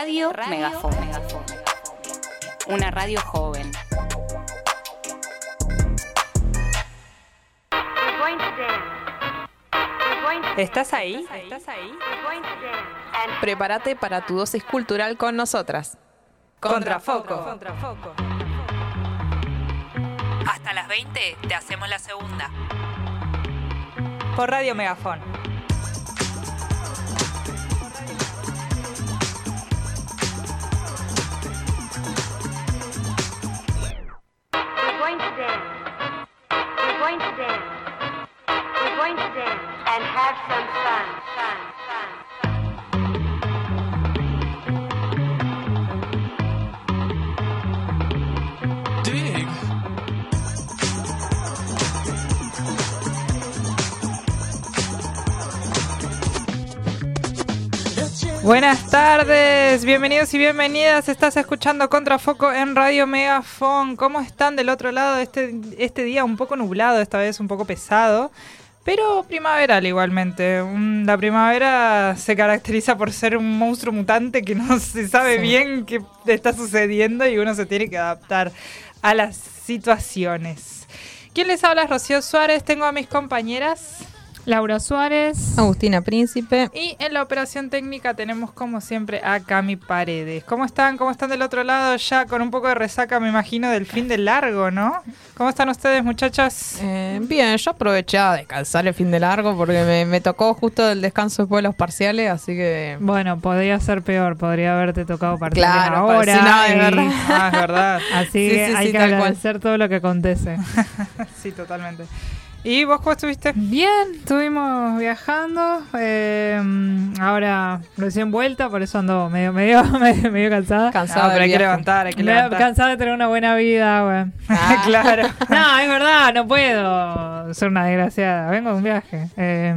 Radio, Megafon. Una radio joven. ¿Estás ahí? ¿Estás ahí? Prepárate para tu dosis cultural con nosotras. Contrafoco. Hasta las 20 te hacemos la segunda. Por Radio Megafon. And have some. Buenas tardes, bienvenidos y bienvenidas. Estás escuchando Contrafoco en Radio Megafon. ¿Cómo están del otro lado? Este, este día un poco nublado, esta vez un poco pesado, pero primaveral igualmente. La primavera se caracteriza por ser un monstruo mutante que no se sabe Sí. bien qué está sucediendo y uno se tiene que adaptar a las situaciones. ¿Quién les habla? Rocío Suárez. Tengo a mis compañeras. Laura Suárez. Agustina Príncipe. Y en la operación técnica tenemos como siempre a Cami Paredes. ¿Cómo están? ¿Cómo están del otro lado? Ya con un poco de resaca, me imagino, del fin del largo, ¿no? ¿Cómo están ustedes, muchachas? Eh, bien, yo aproveché a descansar el fin de largo porque me, me tocó justo el descanso después de los parciales, así que... Bueno, podría ser peor, podría haberte tocado partir Claro, ahora. sí, no, es y- verdad. Ah, es verdad. Así Sí, que sí, hay sí, que cual. agradecer todo lo que acontece. Sí, totalmente. ¿Y vos cómo estuviste? Bien, estuvimos viajando. eh, ahora recién vuelta, por eso ando medio, medio, medio, medio cansada. Cansada Ah, pero hay que levantar, hay que Me- levantar. cansada de tener una buena vida, güey. Ah. claro. No, es verdad, no puedo ser una desgraciada. Vengo de un viaje. Eh,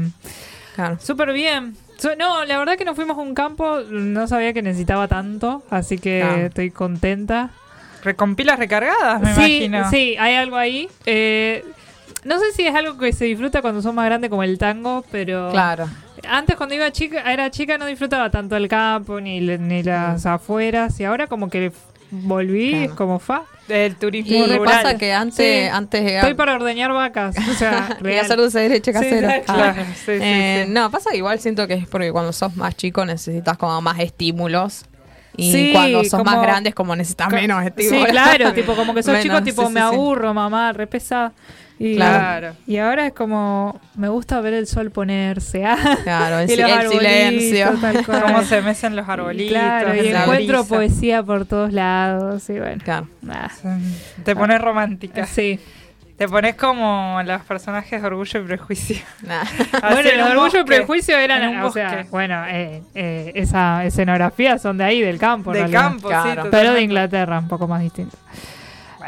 Claro. Súper bien. No, la verdad que nos fuimos a un campo, no sabía que necesitaba tanto, así que Ah. estoy contenta. Recompilas recargadas, me sí, imagino. sí, hay algo ahí. Eh, no sé si es algo que se disfruta cuando son más grandes como el tango, pero Claro. antes cuando iba chica, era chica no disfrutaba tanto el campo ni, las afueras y ahora como que volví Claro. es como fa. El turismo Y rural. pasa que antes, Sí. antes Estoy para ordeñar vacas, o sea, y hacer dulce de leche casero. Sí, Ah. Claro, sí, sí, Eh, sí. No, pasa que igual siento que es porque cuando sos más chico necesitas como más estímulos. Y Sí, cuando sos más grandes como necesitas menos Sí, estímulos. claro, tipo como que sos Menos, chico, tipo sí, sí, me sí. aburro, mamá, re pesada. Y, Claro. y ahora es como, me gusta ver el sol ponerse. ah, Claro, el, y el arbolitos, silencio. Cómo se mecen los Y arbolitos. claro, y encuentro brisa. poesía por todos lados. Y bueno, Claro. ah, Te pones romántica. sí. Te pones como los personajes de Orgullo y Prejuicio. Nah. Bueno, en los orgullo y prejuicio En eran, un o sea, bueno, eh, eh, esa escenografía son de ahí, del campo. en De realidad. campo, sí. Pero de. Inglaterra, un poco más distinto.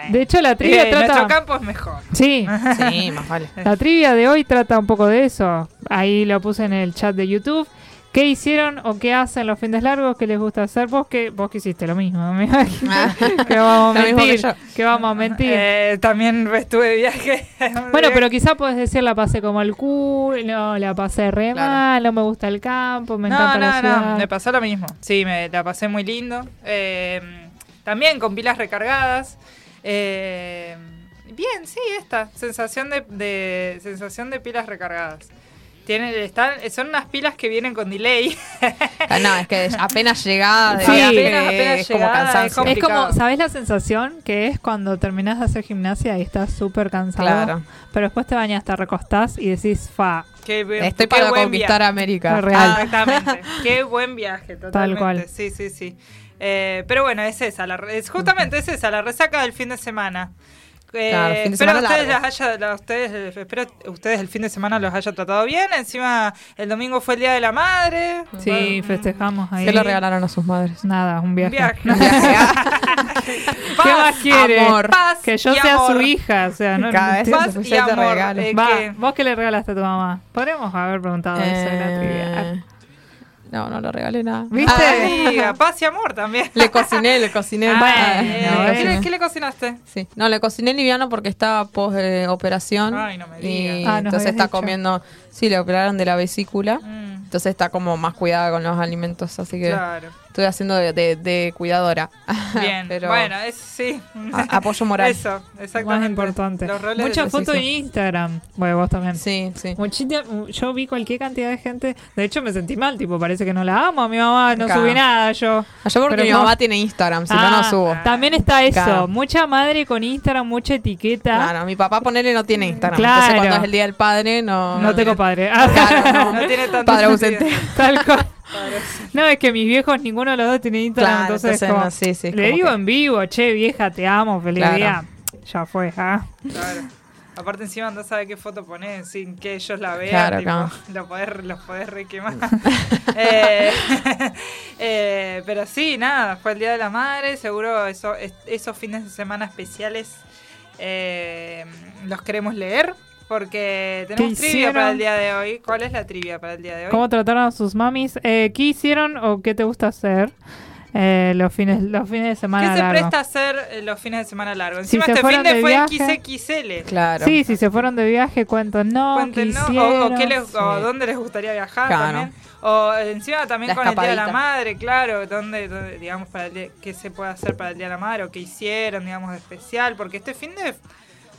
Bueno. De hecho, la trivia Eh, trata... Nuestro campo es mejor. Sí, Sí, más vale. La trivia de hoy trata un poco de eso. Ahí lo puse en el chat de YouTube. ¿Qué hicieron o qué hacen los fines largos? ¿Qué les gusta hacer? Vos que vos que hiciste lo mismo, me imagino. Ah. que vamos a que mentir. yo. Que, vamos a mentir. Eh, también estuve de viaje. bueno, pero quizá puedes decir la pasé como el culo, la pasé re Claro. mal, no me gusta el campo, me no, encanta la ciudad. no, me pasó lo mismo. Sí, me la pasé muy lindo. Eh, también con pilas recargadas. Eh, bien, sí, esta sensación de, de- sensación de pilas recargadas. Tienen, están, son unas pilas que vienen con delay. Ah, No, es que apenas llegada de Sí, viaje, apenas- apenas es como cansancio. es como- es como, complicado. ¿sabes la sensación que es cuando terminás de hacer gimnasia y estás súper cansado? Claro. Pero después te bañas, te recostás y decís, fa, Qué Estoy qué para conquistar viaje. América. Real. Exactamente. Qué buen viaje, totalmente. cual. Sí, sí, sí. Eh, pero bueno, es esa, la, re- es justamente es esa, la resaca del fin de semana. Eh, Claro, fin de espero semana ustedes largo. las haya, la- ustedes, eh, espero ustedes el fin de semana los haya tratado bien. Encima el domingo fue el día de la madre. sí, Bueno, festejamos ahí. ¿Qué le regalaron a sus madres? Nada, un Un viaje. Un viaje. ¿Qué más quiere? amor. Paz Que yo y sea amor. su hija, o sea, no, Cada vez. Paz Pues y amor. eh, Va, que- ¿vos qué le regalaste a tu mamá? Podríamos haber preguntado eso en la trivia. No, no le regalé nada. ¿Viste? Ah, Amiga, paz y amor también. le cociné, le cociné. Ah, eh, no, ¿qué, bueno. le, qué le cocinaste? Sí. No, le cociné liviano porque estaba post eh, operación. Ay, no me y digas. Ah, nos entonces está dicho. comiendo. Sí, le operaron de la vesícula. Mm, Entonces está como más cuidada con los alimentos. Así que claro. Estoy haciendo de, de- de cuidadora. Bien, Pero bueno, es, sí. a- apoyo moral. Eso, exactamente. Más importante. Muchas de- fotos en. Instagram. Bueno, vos también. Sí, sí. Muchita- yo vi cualquier cantidad de gente. De hecho, me sentí mal. Tipo, parece que no la amo a mi mamá. No Claro. subí nada yo. Ah, Yo porque Pero mi no. mamá tiene Instagram, si no, Ah, no subo. También está eso. Claro. Mucha madre con Instagram, mucha etiqueta. Claro, mi papá ponele no tiene Instagram. Claro. Entonces cuando es el día del padre no... No tengo padre. Claro, no. No tiene tanto Padre ausente. Tal cual. No, es que mis viejos, ninguno de los dos tiene Instagram. Claro, entonces, entonces, como- no, sí, sí, es le digo que- en vivo, che, vieja, te amo, feliz Claro. día. Ya fue, ah. Claro. Aparte encima andás a ver qué foto pones sin que ellos la vean. Claro, tipo, claro. Lo podés, los podés requemar. eh, eh, pero sí, nada, fue el Día de la Madre. Seguro eso, es- esos fines de semana especiales eh, los queremos leer. Porque tenemos ¿Qué trivia para el día de hoy. ¿Cuál es la trivia para el día de hoy? ¿Cómo trataron a sus mamis? Eh, ¿Qué hicieron o qué te gusta hacer eh, los fines los fines de semana ¿Qué se presta a hacer eh, los fines de semana largos? Si Encima se este fin fueron de de fue viaje. XXL. Claro. Sí, si se fueron de viaje, cuentan no, Cuéntenos, ¿qué o, o qué les- o Sí. dónde les gustaría viajar Claro. también. O encima también La con el Día de la. Madre, claro, dónde, dónde, digamos, para el día- qué se puede hacer para el Día de la Madre o qué hicieron, digamos, de especial. Porque este fin de...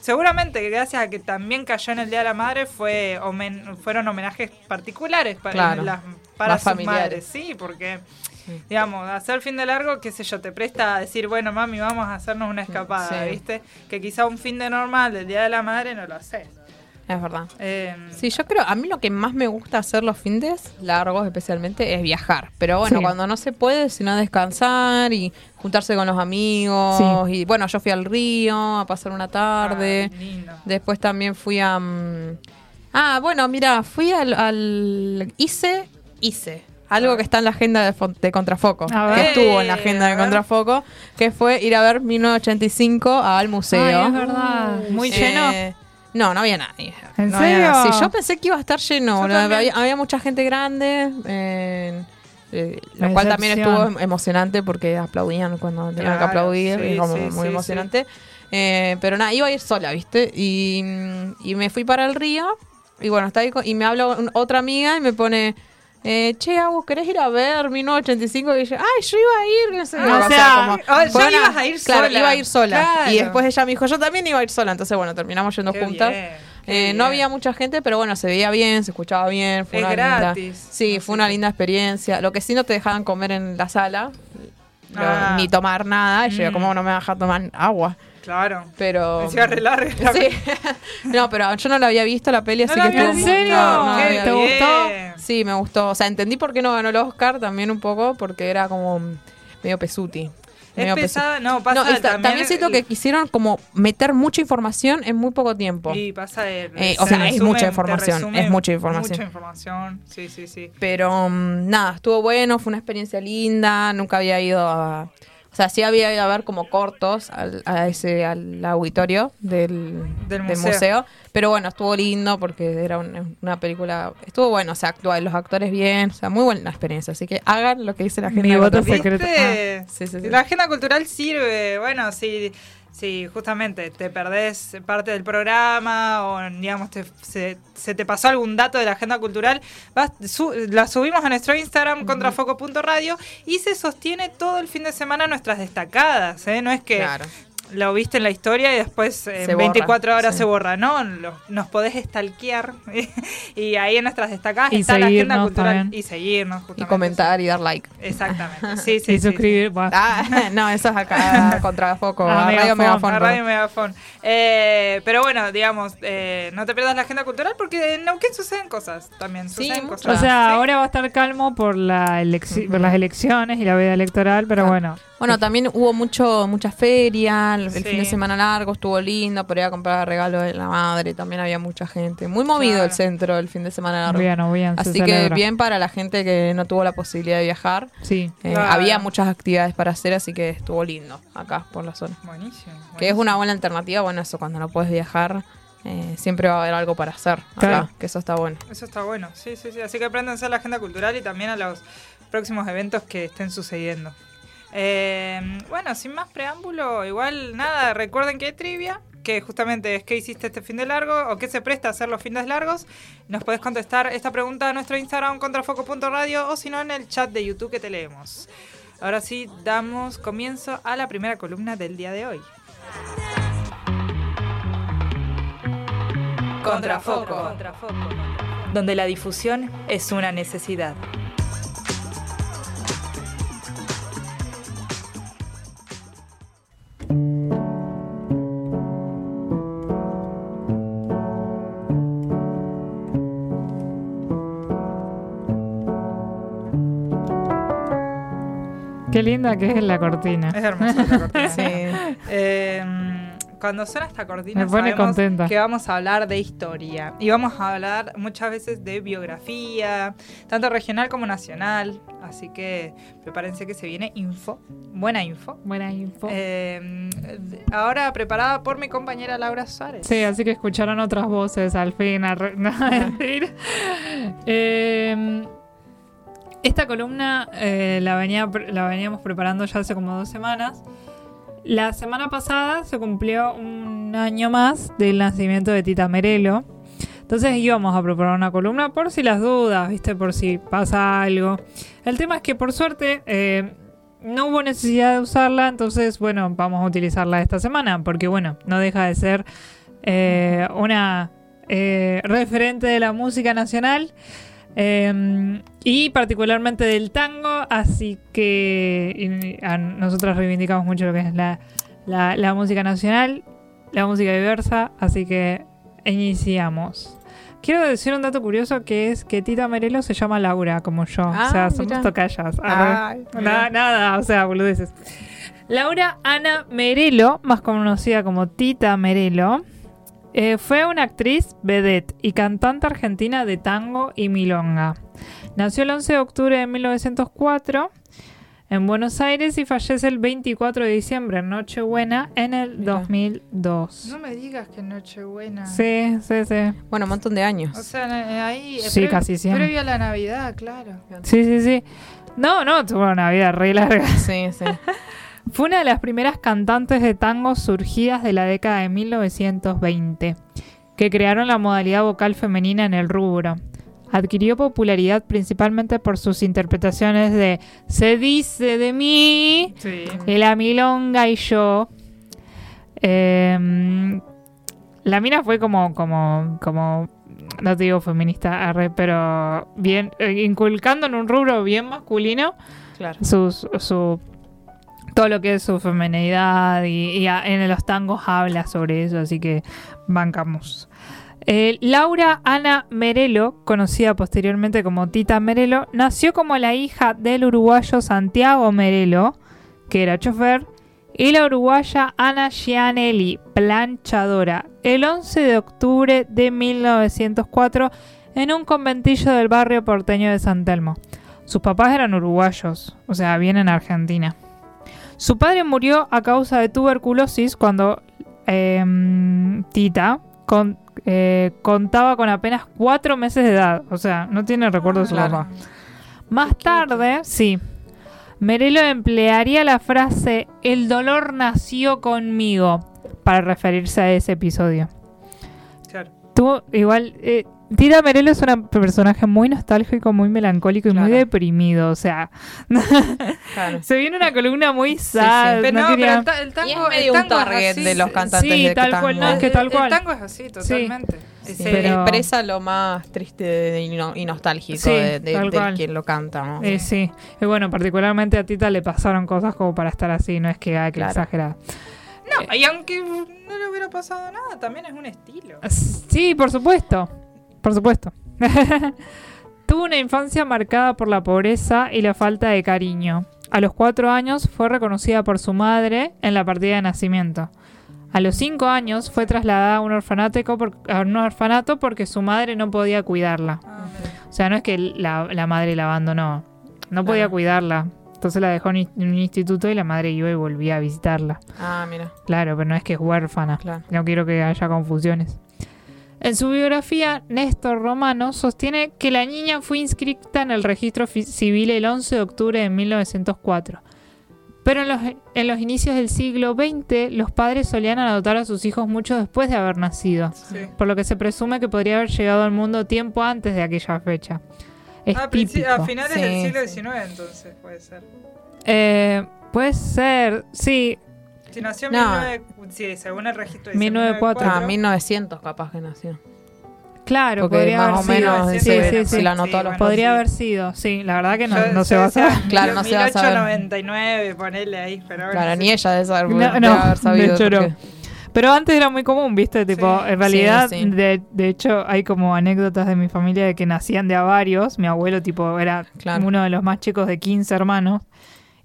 Seguramente que gracias a que también cayó en el Día de la Madre fue homen- fueron homenajes particulares para, Claro. las, para sus familiares. madres. Sí, porque, digamos, hacer fin de largo, qué sé yo, te presta a decir, bueno, mami, vamos a hacernos una escapada, Sí. ¿viste? Que quizá un fin de normal del Día de la Madre no lo haces. Es verdad. Eh, Sí, yo creo, a mí lo que más me gusta hacer los fines largos especialmente es viajar. Pero bueno, Sí. cuando no se puede, sino descansar y juntarse con los amigos. Sí. Y bueno, yo fui al río a pasar una tarde. ay, lindo. Después también fui a... mm, Ah, bueno, mira, fui al... al hice, hice. Algo que está en la agenda de, Contrafoco. Ver. Que estuvo en la agenda de. Contrafoco. Que fue ir a ver 1985 al museo. Ay, es verdad. Muy Eh, lleno. No, no había nadie. ¿En No serio? Sí, yo pensé que iba a estar lleno. Había, había mucha gente grande. eh, eh, lo cual también estuvo em- emocionante porque aplaudían cuando tenían que aplaudir. sí, y como sí, muy sí, emocionante. Eh, pero nada, iba a ir sola, ¿viste? Y, y me fui para el río. Y bueno, está ahí y me habla un- otra amiga y me pone. Eh, che, Agus, ¿querés ir a ver 1985? Y yo, ay, yo iba a ir, no sé. Ah, o sea, una- ibas a ir claro, sola. iba a ir sola. Claro. Y después ella me dijo, yo también iba a ir sola. Entonces, bueno, terminamos yendo Qué juntas. bien, Eh, no había mucha gente, pero bueno, se veía bien, se escuchaba bien. Fue Es una gratis. Linda, sí, fue una linda experiencia. Lo que sí no te dejaban comer en la sala, lo- Ah. ni tomar nada. Y yo, Mm. ¿cómo no me deja tomar agua? Claro. Pero. Encima re larga la Sí. no, pero yo no la había visto la peli, ¿No así la que estuvo ¿En serio? no, no ¿Te gustó? Sí, me gustó. O sea, entendí por qué no ganó el Oscar también un poco, porque era como medio pesuti. Es pesada, no, No, pasa y ta- también, siento que quisieron como meter mucha información en muy poco tiempo. Y pasa el- Eh, se o sea, es resume- mucha información, es mucha información. Mucha información, sí, sí, sí. Pero mm, nada, estuvo bueno, fue una experiencia linda, nunca había ido a... O sea, sí había ido a ver como cortos al, a ese, al auditorio del, Del del museo. Pero bueno, estuvo lindo porque era un- una película... Estuvo bueno, o sea, actúa los actores bien, o sea, muy buena experiencia. Así que hagan lo que dice la gente. Mi de voto secreto. Ah, sí, sí, sí. La agenda cultural sirve, bueno, si, si justamente te perdés parte del programa o, digamos, te- se, se te pasó algún dato de la agenda cultural, vas, su- la subimos a nuestro Instagram, contrafoco.radio, y se sostiene todo el fin de semana nuestras destacadas, ¿eh? No es que Claro. Lo viste en la historia y después en borra, 24 horas sí. se borra. No, lo- nos podés stalkear y ahí en nuestras destacadas Y está la agenda cultural también. y seguirnos. Y justamente. comentar y dar like. Exactamente. Sí, sí, y sí, suscribir. Ah, no, eso es acá contra Foco, Ah, a Radio Megafon. A. Radio Megafon. Eh, pero bueno, digamos, eh, no te pierdas la agenda cultural porque en Neuquén suceden cosas también. Sí, Suceden cosas. O sea, Sí. ahora va a estar calmo por, la elecci- por las elecciones y la vida electoral, pero Ah. bueno. Bueno, también hubo mucho mucha feria, el, el Sí. fin de semana largo estuvo lindo, por ir a comprar regalos de la madre, también había mucha gente. Muy movido Claro. el centro el fin de semana largo. Bien, bien. Así que celebra. bien para la gente que no tuvo la posibilidad de viajar. Sí. Eh, Claro. Había muchas actividades para hacer, así que estuvo lindo acá por la zona. Buenísimo. Que es una buena alternativa, bueno, eso cuando no puedes viajar, eh, siempre va a haber algo para hacer acá, que eso está bueno. Eso está bueno. Sí, sí, sí. Así que apréndanse a la agenda cultural y también a los próximos eventos que estén sucediendo. Eh, bueno, sin más preámbulo, igual nada, recuerden que hay trivia, que justamente es qué hiciste este fin de largo o qué se presta a hacer los fines largos. Nos puedes contestar esta pregunta a nuestro Instagram contrafoco.radio o si no en el chat de YouTube que te leemos. Ahora sí, damos comienzo a la primera columna del día de hoy. Contrafoco. Donde la difusión es una necesidad. Qué linda que es la cortina. Es hermosa la cortina. Sí. Eh, cuando suena esta cortina Me pone sabemos contenta. que vamos a hablar de historia y vamos a hablar muchas veces de biografía, tanto regional como nacional. Así que prepárense que se viene info, buena info. Buena info. Eh, ahora preparada por mi compañera Laura Suárez. Sí, así que escucharon otras voces al fin. No, mentira. Eh, esta columna eh, la, venía, la veníamos preparando ya hace como dos semanas. La semana pasada se cumplió un año más del nacimiento de Tita Merelo. Entonces íbamos a proponer una columna por si las dudas, ¿viste? Por si pasa algo. El tema es que por suerte eh, no hubo necesidad de usarla, entonces bueno, vamos a utilizarla esta semana, porque bueno, no deja de ser eh, una eh, referente de la música nacional eh, y particularmente del tango, así que a nosotros reivindicamos mucho lo que es la, la- la música nacional, la música diversa, así que iniciamos. Quiero decir un dato curioso que es que Tita Merelo se llama Laura, como yo. Ah, o sea, somos mira. tocallas. Ay, Na- mira. nada, o sea, boludeces. Laura Ana Merelo, más conocida como Tita Merelo, eh, fue una actriz vedette y cantante argentina de tango y milonga. Nació el 11 de octubre de 1904 en Buenos Aires y fallece el 24 de diciembre, en Nochebuena, en el Mira. 2002. No me digas que Nochebuena. Sí, sí, sí. Bueno, un montón de años. O sea, ahí. eh, Sí, pre- casi siempre. Previo a la Navidad, claro. Sí, sí, sí. No, no, tuvo una vida re larga. Sí, sí. Fue una de las primeras cantantes de tango surgidas de la década de 1920, que crearon la modalidad vocal femenina en el rubro. Adquirió popularidad principalmente por sus interpretaciones de Se dice de mí, Sí. La Milonga y yo. Em, la mina fue como, como, como, no te digo feminista, arre, pero bien, eh, inculcando en un rubro bien masculino Claro. su, su todo lo que es su feminidad y, en los tangos habla sobre eso, así que bancamos. Eh, Laura Ana Merelo, conocida posteriormente como Tita Merelo, nació como la hija del uruguayo Santiago Merelo, que era chofer, y la uruguaya Ana Gianelli, planchadora, el 11 de octubre de 1904 en un conventillo del barrio porteño de San Telmo. Sus papás eran uruguayos, o sea, vienen a Argentina. Su padre murió a causa de tuberculosis cuando em, Tita con- eh, contaba con apenas cuatro meses de edad. O sea, no tiene recuerdo de su Claro. papá. Más tarde, sí, Merelo emplearía la frase El dolor nació conmigo para referirse a ese episodio. Claro. Tú, igual, eh, Tita Merelo es un personaje muy nostálgico, muy melancólico y muy deprimido. O sea, claro. se viene una columna muy sad. Pero no quería- pero el, ta- el Y tango, es el medio un tango es target así, de los cantantes sí, de tal tango. cual, no, es que el- tal el cual. tango es así, totalmente. Se Se- Pero- expresa lo más triste y, no- y nostálgico Sí, de, quien lo canta, ¿no? Eh, sí, y bueno, particularmente a Tita le pasaron cosas como para estar así, no es que Claro. exagerar. No, y aunque no le hubiera pasado nada, también es un estilo. Sí, por supuesto, por supuesto. Tuvo una infancia marcada por la pobreza y la falta de cariño. A los cuatro años fue reconocida por su madre en la partida de nacimiento. A los cinco años fue trasladada a un orfanato, por- a un orfanato porque su madre no podía cuidarla. Ah. O sea, no es que la, la madre la abandonó, no podía cuidarla. Entonces la dejó en un- en un instituto y la madre iba y volvía a visitarla. Ah, mira, Claro, pero no es que es huérfana. claro. No quiero que haya confusiones. En su biografía, Néstor Romano sostiene que la niña fue inscrita en el registro civil el 11 de octubre de 1904. Pero en los, en los inicios del siglo XX, los padres solían adoptar a sus hijos mucho después de haber nacido, Sí. por lo que se presume que podría haber llegado al mundo tiempo antes de aquella fecha. Es Ah, a finales del siglo sí. XIX, entonces puede ser. Eh, puede ser, sí. Si nació en No. 19 sí, según el registro dice 1904. Ah, 1900 capaz que nació. Claro, Porque podría más haber o sido. menos sí, sí, sí. si la anotó Sí, a los bueno, Podría sí. haber sido, sí. La verdad que no, Yo- no se va a saber. Claro, no se va a saber. 1899, ponele ahí, pero Claro, sí. ni ella debe saber, No, no, haber de sabido. hecho no. Pero antes era muy común, ¿viste? Tipo, Sí. en realidad, Sí, sí. De, de hecho, hay como anécdotas de mi familia de que nacían de a varios. Mi abuelo, tipo, era Claro. uno de los más chicos de 15 hermanos.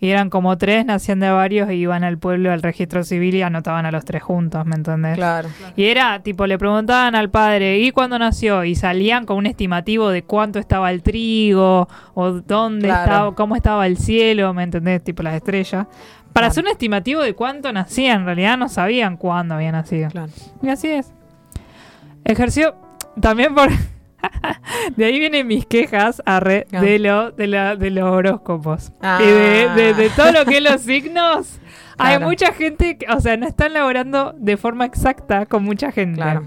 Y eran como tres, nacían de varios y iban al pueblo al registro civil y anotaban a los tres juntos, ¿me entendés? Claro. Y era, tipo, le preguntaban al padre, ¿y cuándo nació? Y salían con un estimativo de cuánto estaba el trigo, o dónde Claro. estaba, cómo estaba el cielo, ¿me entendés? Tipo, las estrellas. Para Claro. hacer un estimativo de cuánto nacía, en realidad no sabían cuándo había nacido. Claro. Y así es. Ejerció también por... de ahí vienen mis quejas arre, Ah. de, lo, de, la, de los horóscopos. Ah. Y de, de- de todo lo que es los signos. Hay mucha gente, que, o sea, no están laborando de forma exacta con mucha gente. Claro.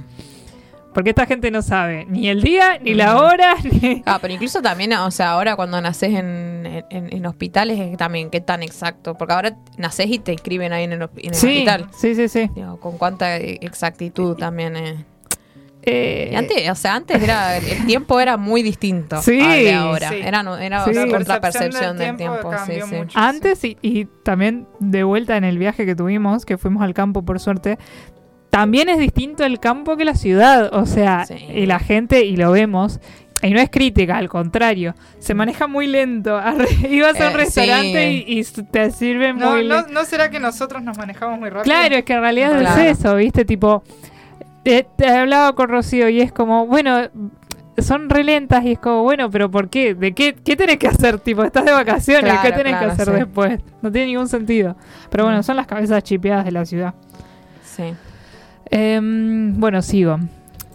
Porque esta gente no sabe ni el día, ni la Ujú. hora, ni... Ah, pero incluso también, o sea, ahora cuando naces en, en, en hospitales es también qué tan exacto. Porque ahora naces y te inscriben ahí en el, en el Sí, hospital. sí, sí, sí. Digo, con cuánta eh, exactitud también. eh. Eh, antes, o sea, antes era el tiempo era muy distinto Sí, al de ahora. sí. Era, era Sí. otra percepción percepción del del tiempo tiempo. Sí, mucho. Antes y, y también de vuelta en el viaje que tuvimos, que fuimos al campo por suerte, también es distinto el campo que la ciudad. O sea, Sí. y la gente, y lo vemos, y no es crítica, al contrario, se maneja muy lento. Ibas a un Eh, restaurante sí. y, te sirven No, muy. ¿No será que nosotros nos manejamos muy rápido? Claro, es que en realidad Claro. es eso, ¿viste? Tipo, eh, te hablaba con Rocío y es como, bueno, son re lentas y es como, bueno, pero ¿por qué? ¿De qué, qué tenés que hacer? Tipo, estás de vacaciones, ¿qué Claro, tenés claro, que hacer sí. después? No tiene ningún sentido. Pero bueno, Mm. son las cabezas chipeadas de la ciudad. Sí. Em, bueno, sigo.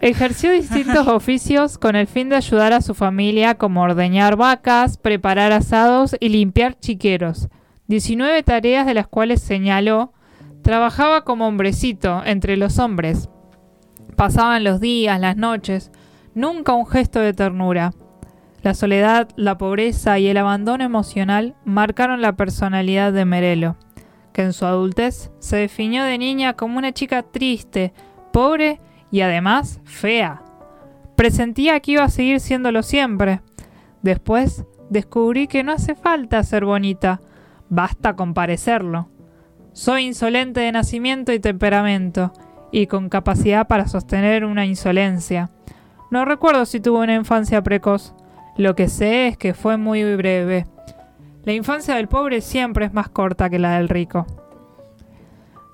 Ejerció distintos oficios con el fin de ayudar a su familia como ordeñar vacas, preparar asados y limpiar chiqueros. 19 tareas de las cuales señaló trabajaba como hombrecito entre los hombres. Pasaban los días, las noches, nunca un gesto de ternura. La soledad, la pobreza y el abandono emocional marcaron la personalidad de Merelo, que en su adultez se definió de niña como una chica triste, pobre y además fea. Presentía que iba a seguir siéndolo siempre. Después descubrí que no hace falta ser bonita, basta con parecerlo. Soy insolente de nacimiento y temperamento, y con capacidad para sostener una insolencia. No recuerdo si tuve una infancia precoz. Lo que sé es que fue muy breve. La infancia del pobre siempre es más corta que la del rico.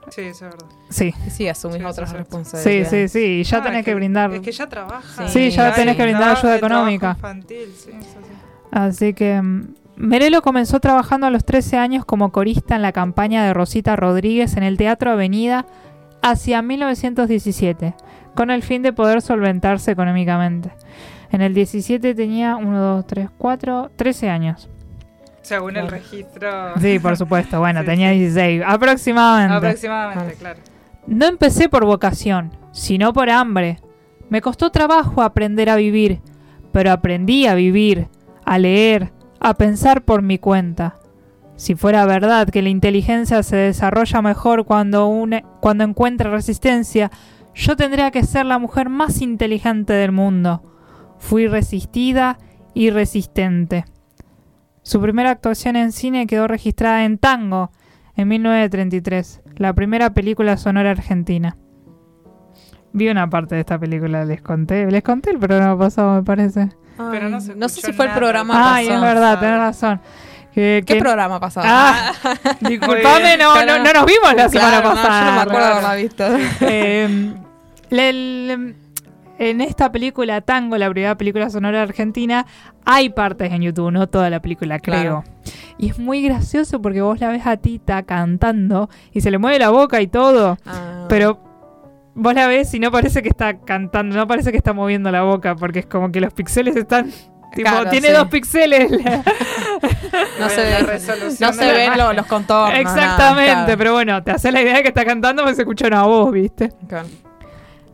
Sí, eso es verdad. Sí, sí, asumís Sí, otras sí, sí. sí, responsabilidades. sí, y Ya No, tenés es que, brindar. Es que ya trabaja. Sí, ya Hay tenés que brindar ayuda económica. infantil, sí, eso sí. Así que mm, Merelo comenzó trabajando a los 13 años como corista en la campaña de Rosita Rodríguez en el Teatro Avenida hacia 1917, con el fin de poder solventarse económicamente. En el 17 tenía 1, 2, 3, 4, 13 años. Según el Claro. registro. Sí, por supuesto. Bueno, Sí, tenía sí. 16 aproximadamente. Aproximadamente, claro. No empecé por vocación, sino por hambre. Me costó trabajo aprender a vivir, pero aprendí a vivir, a leer, a pensar por mi cuenta. Si fuera verdad que la inteligencia se desarrolla mejor cuando, une- cuando encuentra resistencia, yo tendría que ser la mujer más inteligente del mundo. Fui resistida y resistente. Su primera actuación en cine quedó registrada en Tango, en 1933, la primera película sonora argentina. Vi una parte de esta película, les conté. Les conté el programa pasado, me parece. Ay, Pero no se no sé si fue el programa Ay, es pasado. verdad, tenés razón. ¿Qué que- programa pasado? Ah, disculpame, no, no, no nos vimos la semana no, pasada. yo no me acuerdo haberla visto. Eh, le- le- en esta película Tango, la primera película sonora argentina, hay partes en YouTube, no toda la película, creo. Claro. Y es muy gracioso porque vos la ves a Tita cantando y se le mueve la boca y todo, Ah. pero vos la ves y no parece que está cantando, no parece que está moviendo la boca porque es como que los píxeles están... Tipo, Claro, tiene sí. dos píxeles. no se, La ve- resolución no se ven lo- los contornos. Exactamente, nada, claro. pero bueno, te hace la idea de que está cantando porque se escucha una voz, ¿viste? Claro.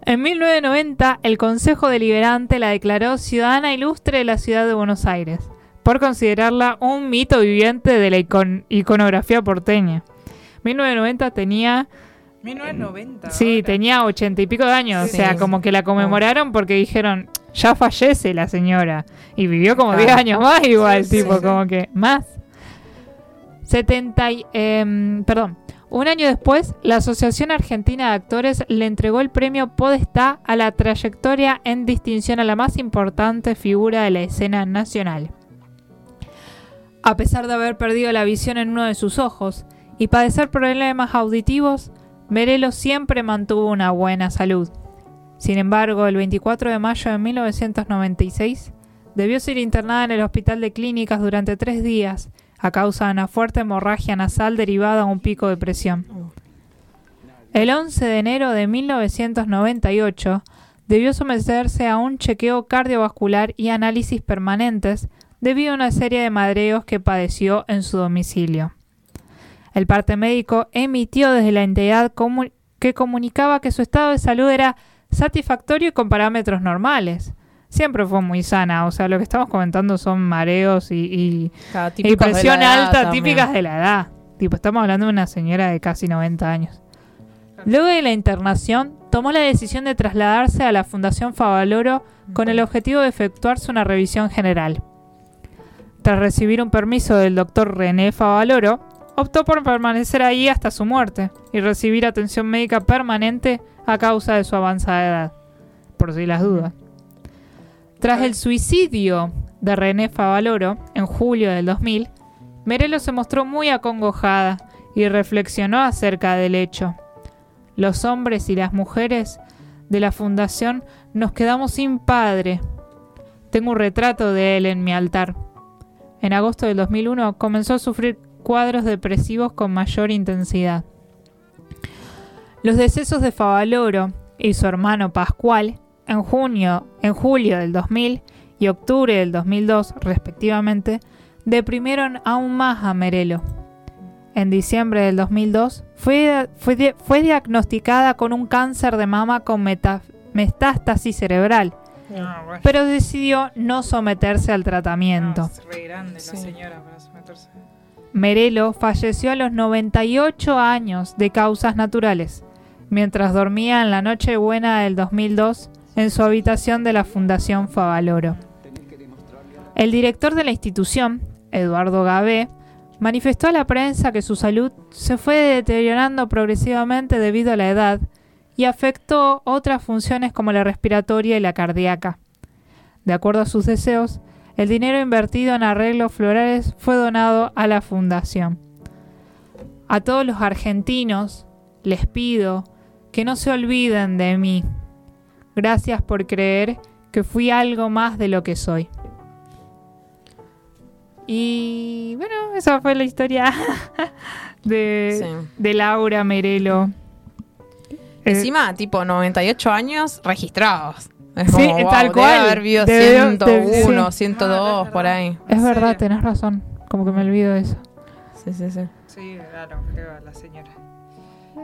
En 1990, el Consejo Deliberante la declaró ciudadana ilustre de la ciudad de Buenos Aires. por considerarla un mito viviente de la icon- iconografía porteña. 1990 tenía 1990. Sí, ahora. tenía ochenta y pico de años. Sí. O sea, como que la conmemoraron porque dijeron, ya fallece la señora. Y vivió como Claro. 10 años más igual, Sí, tipo, sí. como que más. 70 y, em, perdón. Un año después, la Asociación Argentina de Actores le entregó el premio Podestá a la trayectoria en distinción a la más importante figura de la escena nacional. A pesar de haber perdido la visión en uno de sus ojos y padecer problemas auditivos, Merelo siempre mantuvo una buena salud. Sin embargo, el 24 de mayo de 1996 debió ser internada en el hospital de clínicas durante tres días a causa de una fuerte hemorragia nasal derivada de un pico de presión. El 11 de enero de 1998 debió someterse a un chequeo cardiovascular y análisis permanentes debido a una serie de mareos que padeció en su domicilio. El parte médico emitió desde la entidad comu- que comunicaba que su estado de salud era satisfactorio y con parámetros normales. Siempre fue muy sana, o sea, lo que estamos comentando son mareos y, presión alta también. típicas de la edad. Tipo, estamos hablando de una señora de casi 90 años. Luego de la internación, tomó la decisión de trasladarse a la Fundación Favaloro con el objetivo de efectuarse una revisión general. Tras recibir un permiso del doctor René Favaloro, optó por permanecer ahí hasta su muerte y recibir atención médica permanente a causa de su avanzada edad, por si las dudas. Tras el suicidio de René Favaloro en julio del 2000, Merelo se mostró muy acongojada y reflexionó acerca del hecho. Los hombres y las mujeres de la fundación nos quedamos sin padre. Tengo un retrato de él en mi altar. En agosto del 2001 comenzó a sufrir cuadros depresivos con mayor intensidad. Los decesos de Favaloro y su hermano Pascual en junio, en julio del 2000 y octubre del 2002, respectivamente, deprimieron aún más a Merelo. En diciembre del 2002 fue, fue, fue diagnosticada con un cáncer de mama con meta- metástasis cerebral, Ah, bueno. pero decidió no someterse al No, tratamiento. es re grande la Sí. señora para someterse. Merelo falleció a los 98 años de causas naturales, mientras dormía en la Nochebuena del 2002 en su habitación de la Fundación Favaloro. El director de la institución, Eduardo Gabé, manifestó a la prensa que su salud se fue deteriorando progresivamente debido a la edad y afectó otras funciones como la respiratoria y la cardíaca. De acuerdo a sus deseos, el dinero invertido en arreglos florales fue donado a la fundación. A todos los argentinos les pido que no se olviden de mí. Gracias por creer que fui algo más de lo que soy. Y bueno, esa fue la historia de, Sí. de Laura Merelo. Eh, Encima, tipo, 98 años registrados. Es Sí, como, tal wow, cual. Debe haber vivido Debió- 101, de- sí. 102, No, por ahí. es ¿En verdad, serio? tenés razón. Como que me olvido de eso. Sí, sí, sí. Sí, claro, qué va la señora.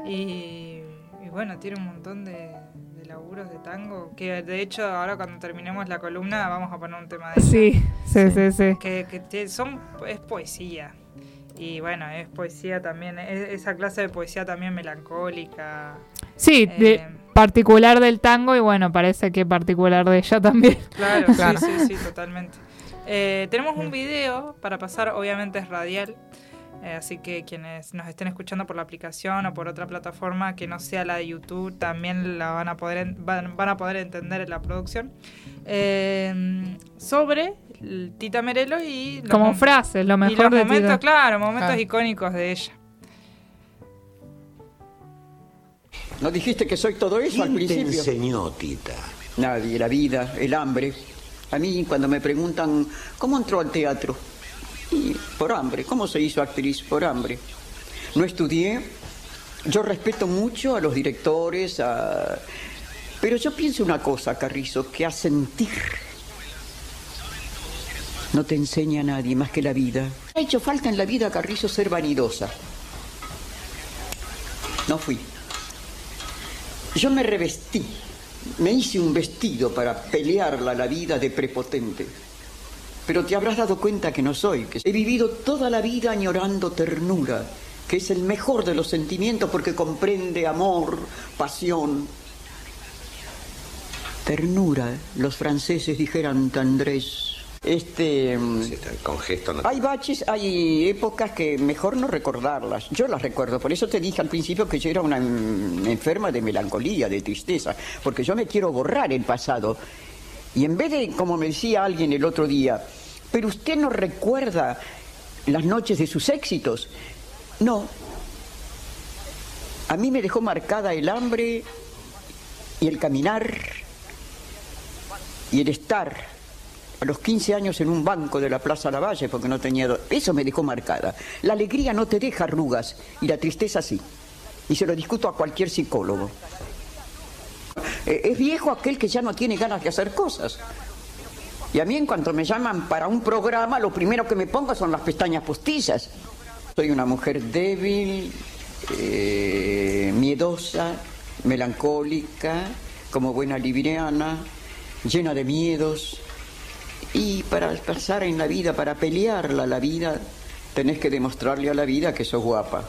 Y, y bueno, tiene un montón de, de laburos de tango. Que de hecho, ahora cuando terminemos la columna, vamos a poner un tema de ella. Sí, sí, sí, sí. que, que son es poesía y bueno es poesía también es- esa clase de poesía también melancólica Sí, de- Eh, particular del tango y bueno, parece que particular de ella también. claro, Claro. sí sí sí totalmente Eh, tenemos un video para pasar obviamente es radial eh, así que quienes nos estén escuchando por la aplicación o por otra plataforma que no sea la de YouTube también la van a poder van, van a poder entender en la producción Eh, sobre Tita Merelo y los Como frases, lo y mejor los de momentos, claro, momentos icónicos de ella. ¿No dijiste que soy todo eso al ¿Quién te principio? enseñó, Tita? Nadie, la vida, el hambre. A mí cuando me preguntan, ¿cómo entró al teatro? Y por hambre. ¿Cómo se hizo actriz? Por hambre. No estudié. Yo respeto mucho a los directores, a... pero yo pienso una cosa, Carrizo, que a sentir no te enseña a nadie más que la vida. Ha hecho falta en la vida, Carrizo, ser vanidosa. No fui. Yo me revestí, me hice un vestido para pelearla la vida de prepotente. pero te habrás dado cuenta que no soy, que he vivido toda la vida añorando ternura, que es el mejor de los sentimientos porque comprende amor, pasión. Ternura, los franceses dijeran tendrés. Este, mm, Sí, con gesto no. hay baches, hay épocas que mejor no recordarlas. Yo las recuerdo, por eso te dije al principio que yo era una mm, enferma de melancolía, de tristeza, porque yo me quiero borrar el pasado. Y en vez de, como me decía alguien el otro día, pero usted no recuerda las noches de sus éxitos. No. A mí me dejó marcada el hambre y el caminar y el estar los 15 años en un banco de la Plaza Lavalle porque no tenía... Eso me dejó marcada. La alegría no te deja arrugas y la tristeza sí. Y se lo discuto a cualquier psicólogo. Eh, es viejo aquel que ya no tiene ganas de hacer cosas. Y a mí en cuanto me llaman para un programa, lo primero que me pongo son las pestañas postizas. Soy una mujer débil, eh, miedosa, melancólica, como buena libriana, llena de miedos. Y para pasar en la vida, para pelearla la vida, tenés que demostrarle a la vida que sos guapa.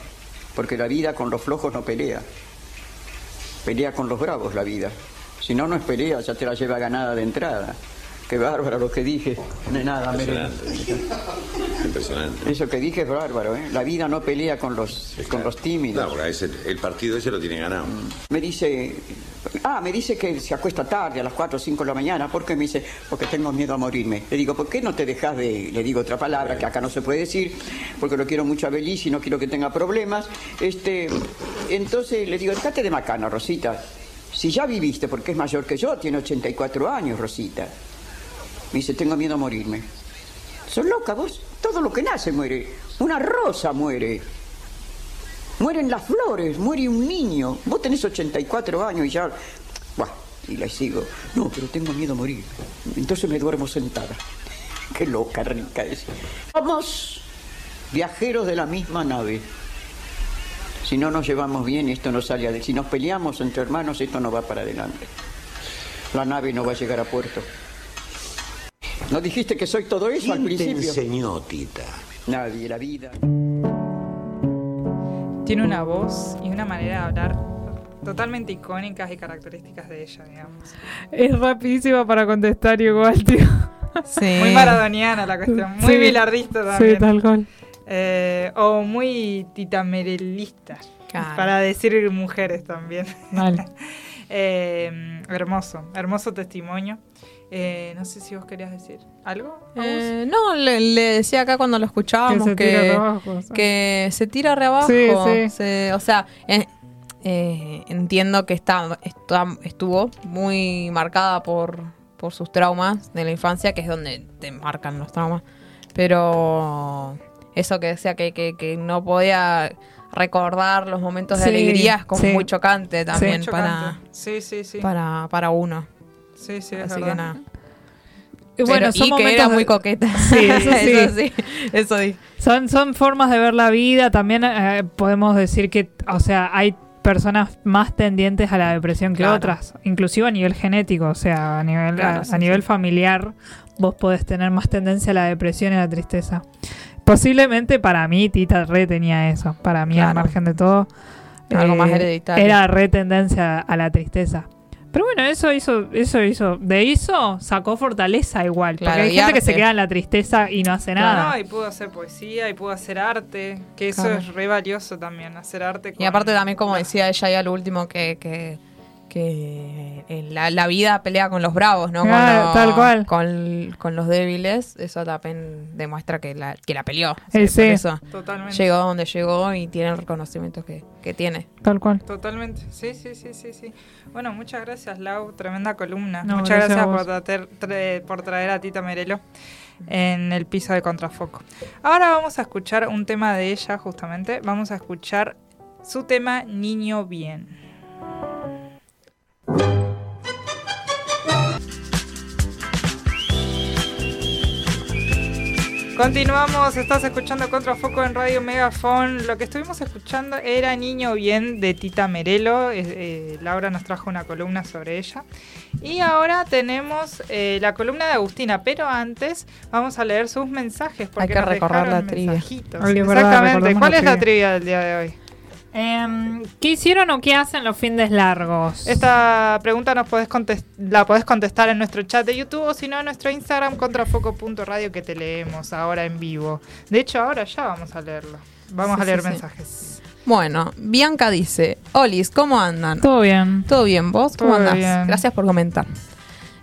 Porque la vida con los flojos no pelea. Pelea con los bravos la vida. Si no, no es pelea, ya te la lleva ganada de entrada. Qué bárbaro lo que dije. No es nada. Impresionante. Impresionante. Eso que dije es bárbaro, ¿eh? La vida no pelea con los, con los tímidos. No, porque ese- el partido ese lo tiene ganado. Me dice, ah, me dice que se acuesta tarde, a las 4 o 5 de la mañana. ¿Por qué? Me dice, porque tengo miedo a morirme. Le digo, ¿por qué no te dejas de...? Le digo otra palabra que acá no se puede decir, porque lo quiero mucho a Belis y no quiero que tenga problemas. Este, entonces le digo, déjate de macana, Rosita. Si ya viviste, porque es mayor que yo, tiene 84 años, Rosita. Me dice, tengo miedo a morirme. ¿Sos loca vos? Todo lo que nace muere. Una rosa muere. Mueren las flores, muere un niño. Vos tenés 84 años y ya... Buah, y le sigo. No, pero tengo miedo a morir. Entonces me duermo sentada. Qué loca, rica es. Somos viajeros de la misma nave. Si no nos llevamos bien, esto no sale adelante. Si nos peleamos entre hermanos, esto no va para adelante. La nave no va a llegar a puerto. ¿No dijiste que soy todo eso al ¿Quién te principio? enseñó, Tita? Nadie, la vida. Tiene una voz y una manera de hablar totalmente icónicas y características de ella, digamos. Es rapidísima para contestar igual, tío. Sí. Muy maradoniana la cuestión, muy Sí. bilardista Sí, también. tal cual. Eh, o muy titamerelista, Claro. para decir mujeres también. Vale. Eh, hermoso, hermoso testimonio. Eh, no sé si vos querías decir algo. a vos? Eh, no, le, le decía acá cuando lo escuchábamos Que se que, tira re abajo, o sea. que se tira re abajo. Sí, sí. se- o sea, eh, eh, entiendo que está, está- estuvo muy marcada por, por sus traumas de la infancia, que es donde te marcan los traumas. Pero eso que decía que, que, que no podía recordar los momentos de Sí, alegría es como sí. muy chocante también para, chocante. Sí, sí, sí. para, para uno. Sí, sí, es Así verdad. que nada. Y bueno, Pero- son y que era de- muy coqueta. Sí, eso sí. eso sí. Eso sí. Son, son formas de ver la vida. También eh, podemos decir que, o sea, hay personas más tendientes a la depresión que Claro. otras, inclusive a nivel genético, o sea, a nivel, Claro, a, sí, a nivel sí. familiar, vos podés tener más tendencia a la depresión y a la tristeza. Posiblemente para mí, Tita re tenía eso. Para mí, al Claro. margen de todo, eh, Algo más hereditario. Era re tendencia a la tristeza. Pero bueno, eso hizo, eso hizo, de eso sacó fortaleza igual. Claro, porque hay y gente que se arte. queda en la tristeza y no hace nada. No, y pudo hacer poesía y pudo hacer arte, que eso Claro. es re valioso también, hacer arte. Y con- aparte también, como decía ella ya lo último, que, que, que en la, la vida pelea con los bravos, ¿no? Con, los- tal cual. Con, con los débiles. Eso también demuestra que la, que la peleó. Eh, Sí, sí. Por eso Totalmente. llegó donde llegó y tiene el reconocimiento que, que tiene. Tal cual. Totalmente, sí, sí, sí, sí, sí. Bueno, muchas gracias, Lau, tremenda columna. No, muchas gracias por, trater- tra- por traer a Tita Merelo en el piso de Contrafoco. Ahora vamos a escuchar un tema de ella, justamente. Vamos a escuchar su tema Niño Bien. Continuamos, estás escuchando Contrafoco en Radio Megafon. Lo que estuvimos escuchando era Niño Bien de Tita Merelo. Eh, eh, Laura nos trajo una columna sobre ella. Y ahora tenemos eh, la columna de Agustina, pero antes vamos a leer sus mensajes. Porque Hay que nos la trivia. Ay, Exactamente. ¿Cuál la es la trivia del día de hoy? Em, ¿Qué hicieron o qué hacen los fines largos? Esta pregunta nos podés contest- la podés contestar en nuestro chat de YouTube o si no en nuestro Instagram contrafoco.radio que te leemos ahora en vivo. De hecho, ahora ya vamos a leerlo. Vamos Sí, a leer sí, sí. mensajes. Bueno, Bianca dice, Olis, ¿cómo andan? Todo bien. ¿Todo bien? ¿Vos cómo Todo andás? bien. Gracias por comentar.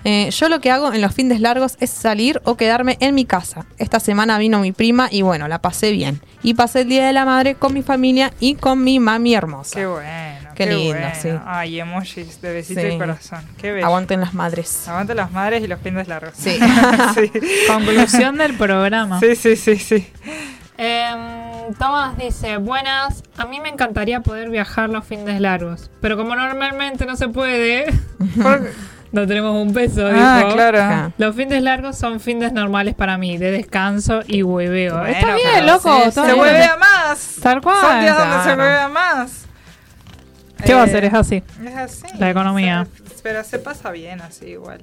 Eh, yo lo que hago en los fines largos es salir o quedarme en mi casa. Esta semana vino mi prima y bueno, la pasé bien. Y pasé el Día de la Madre con mi familia y con mi mami hermosa. Qué bueno. Qué lindo, bueno. sí. Ay, emojis de besito Sí. y corazón. Qué bello. Aguanten las madres. Aguante las madres y los fines largos. Sí. sí. Conclusión del programa. sí, sí, sí, sí. Em, Tomás dice, buenas, a mí me encantaría poder viajar los fines largos, pero como normalmente no se puede, no tenemos un peso, Ah, dijo. claro. Ajá. Los fines largos son fines normales para mí, de descanso y hueveo. Bueno, Está bien, loco. sí, está Se bien. huevea más. Tal cual. Son días donde se huevea más. ¿Qué va a Eh, hacer? Es así. Es así. La economía. Se- pero se pasa bien así igual.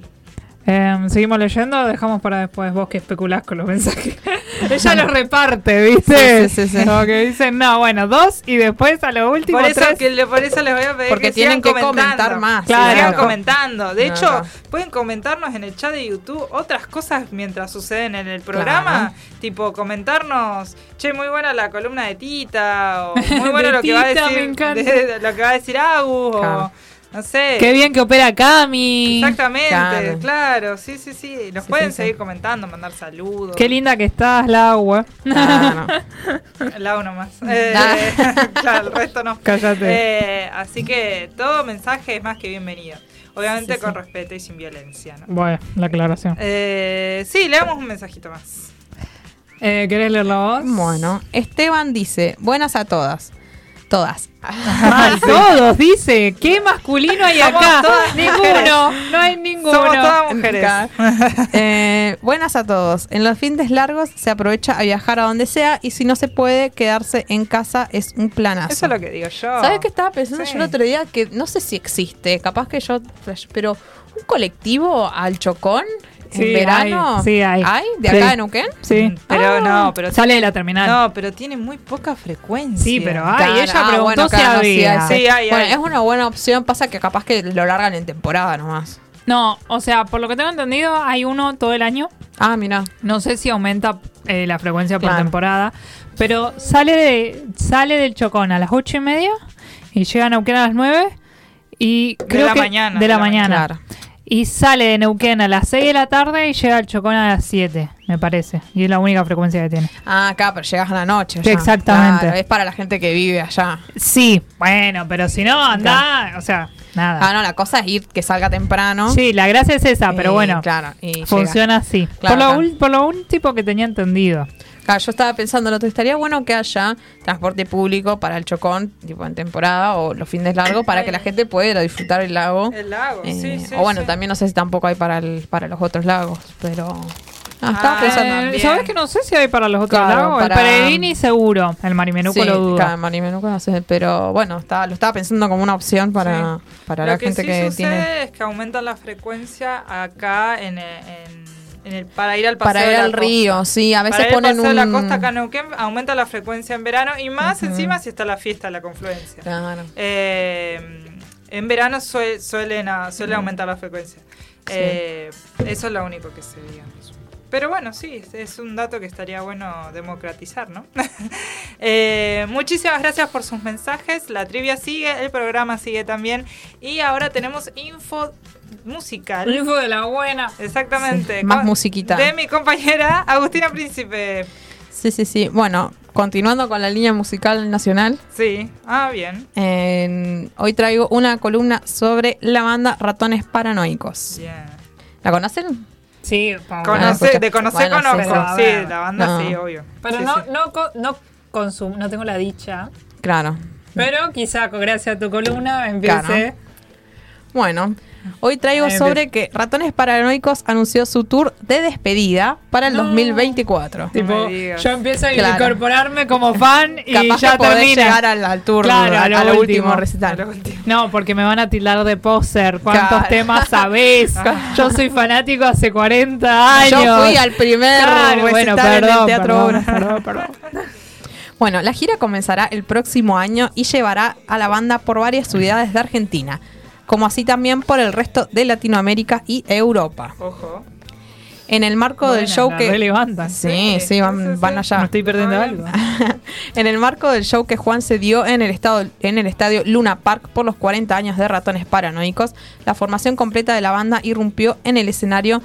Em, ¿Seguimos leyendo dejamos para después vos que especulás con los mensajes? Ella los reparte, ¿viste? Sí, sí, sí. Como que dicen, no, bueno, dos y después a lo último Por eso, tres. que le, por eso les voy a pedir Porque que tienen sigan que comentar más. Claro. Sigan comentando. De No, hecho, no. pueden comentarnos en el chat de YouTube otras cosas mientras suceden en el programa. Tipo, comentarnos, che, muy buena la columna de Tita, o muy bueno lo que va a decir, de- lo que va a decir Agus, Claro. o no sé. Qué bien que opera Cami. Exactamente, claro. Claro. sí, sí, sí. Nos Sí, pueden sí, sí. seguir comentando, mandar saludos. Qué linda que estás, la agua. Ah, no. Lado nomás. Eh, claro, el resto no. Cállate. Eh, así que todo mensaje es más que bienvenido. Obviamente Sí, sí. con respeto y sin violencia. ¿no? Bueno, la aclaración. Eh, sí, leamos un mensajito más. Eh, ¿Querés leerlo vos? Bueno, Esteban dice, buenas a todas. Todas. Mal, todos, dice. ¿Qué masculino hay Somos acá? todas Ninguno. No hay ninguno. Somos todas mujeres. Eh, buenas a todos. En los fines largos se aprovecha a viajar a donde sea y si no se puede, quedarse en casa es un planazo. Eso es lo que digo yo. ¿Sabes qué estaba pensando Sí. yo el otro día? Que no sé si existe, capaz que yo, pero un colectivo al Chocón en Sí, verano. hay, sí, hay. ¿De Sí. acá de Neuquén? Sí. Mm, Pero Ah. no, pero Sale de la terminal. No, pero tiene muy poca frecuencia. Sí, pero hay. Claro, ella ah, preguntó bueno, si claro, no, sí, había. hay, Sí, hay, Bueno, hay. es una buena opción. Pasa que capaz que lo largan en temporada nomás. No, o sea, por lo que tengo entendido, hay uno todo el año. Ah, mira. No sé si aumenta eh, la frecuencia por temporada, pero sale de sale del Chocón a las ocho y media y llega a Neuquén a las 9 y creo la que mañana, de la de la mañana. Claro. Y sale de Neuquén a las 6 de la tarde y llega al Chocón a las 7, me parece. Y es la única frecuencia que tiene. Ah, acá, pero llegas a la noche. Ya. exactamente. Claro, es para la gente que vive allá. Sí, bueno, pero si no, anda, o sea, nada. Ah, no, la cosa es ir que salga temprano. Sí, la gracia es esa, pero Y, bueno, Claro, y funciona así. Claro, por, lo, claro. por lo un tipo que tenía entendido. Claro, yo estaba pensando, otro, estaría bueno que haya transporte público para el Chocón, tipo en temporada o los fines largos, para que la gente pueda disfrutar el lago. El lago, Eh, sí, sí. o bueno, sí. también no sé si tampoco hay para el, para los otros lagos, pero... Ah, estaba Ah, pensando. Eh. ¿Sabes que no sé si hay para los otros Claro, lagos? para- El Peregrini seguro, el Marimenuco Sí, lo dudo. claro, Marimenuco no sé, pero bueno, estaba, lo estaba pensando como una opción para, para Lo la que gente sí que sucede tiene... es que aumenta la frecuencia acá en, en, en el para ir al paseo Para de ir la al costa. río, sí, a veces Para ir al ponen paseo un... de la costa acá en Neuquén aumenta la frecuencia en verano y más encima si está la fiesta de la confluencia. Claro. Eh, en verano sue- suelen a- suele aumentar la frecuencia. Eh, eso es lo único que sé, digamos. Pero bueno, sí, es- un dato que estaría bueno democratizar, ¿no? Eh, muchísimas gracias por sus mensajes. La trivia sigue, el programa sigue también. Y ahora tenemos info musical. Info de la buena. Exactamente. Sí, más musiquita. De mi compañera Agustina Príncipe. Sí, sí, sí. Bueno, continuando con la línea musical nacional, Sí. Ah, bien. en- hoy traigo una columna sobre la banda Ratones Paranoicos. Bien. ¿La conocen? Sí, vamos. Conoce- de conocer Bueno, conozco. sí. Sí, la banda No. sí, obvio. Pero Sí, no, sí. no, co- no consumo, no tengo la dicha. Claro. Pero quizá con- gracias a tu columna empiece. Claro. Bueno, Hoy traigo sobre que Ratones Paranoicos anunció su tour de despedida para el 2024. Tipo, yo empiezo a Claro. incorporarme como fan y Capaz ya termina. llegar al, al tour, Claro, a al, lo al último. último A recital. lo último. No, porque me van a tildar de poser. ¿Cuántos Claro. temas sabés? Yo soy fanático hace 40 años. Yo fui al primer Claro, recital bueno, en el Teatro perdón, perdón. Bueno, la gira comenzará el próximo año y llevará a la banda por varias ciudades de Argentina, como así también por el resto de Latinoamérica y Europa. Ojo. En el marco del show que... levantan. Sí, sí, van, van Me allá. estoy perdiendo algo. en el marco del show que Juan se dio en el, estado, en el estadio Luna Park por los 40 años de Ratones Paranoicos, la formación completa de la banda irrumpió en el escenario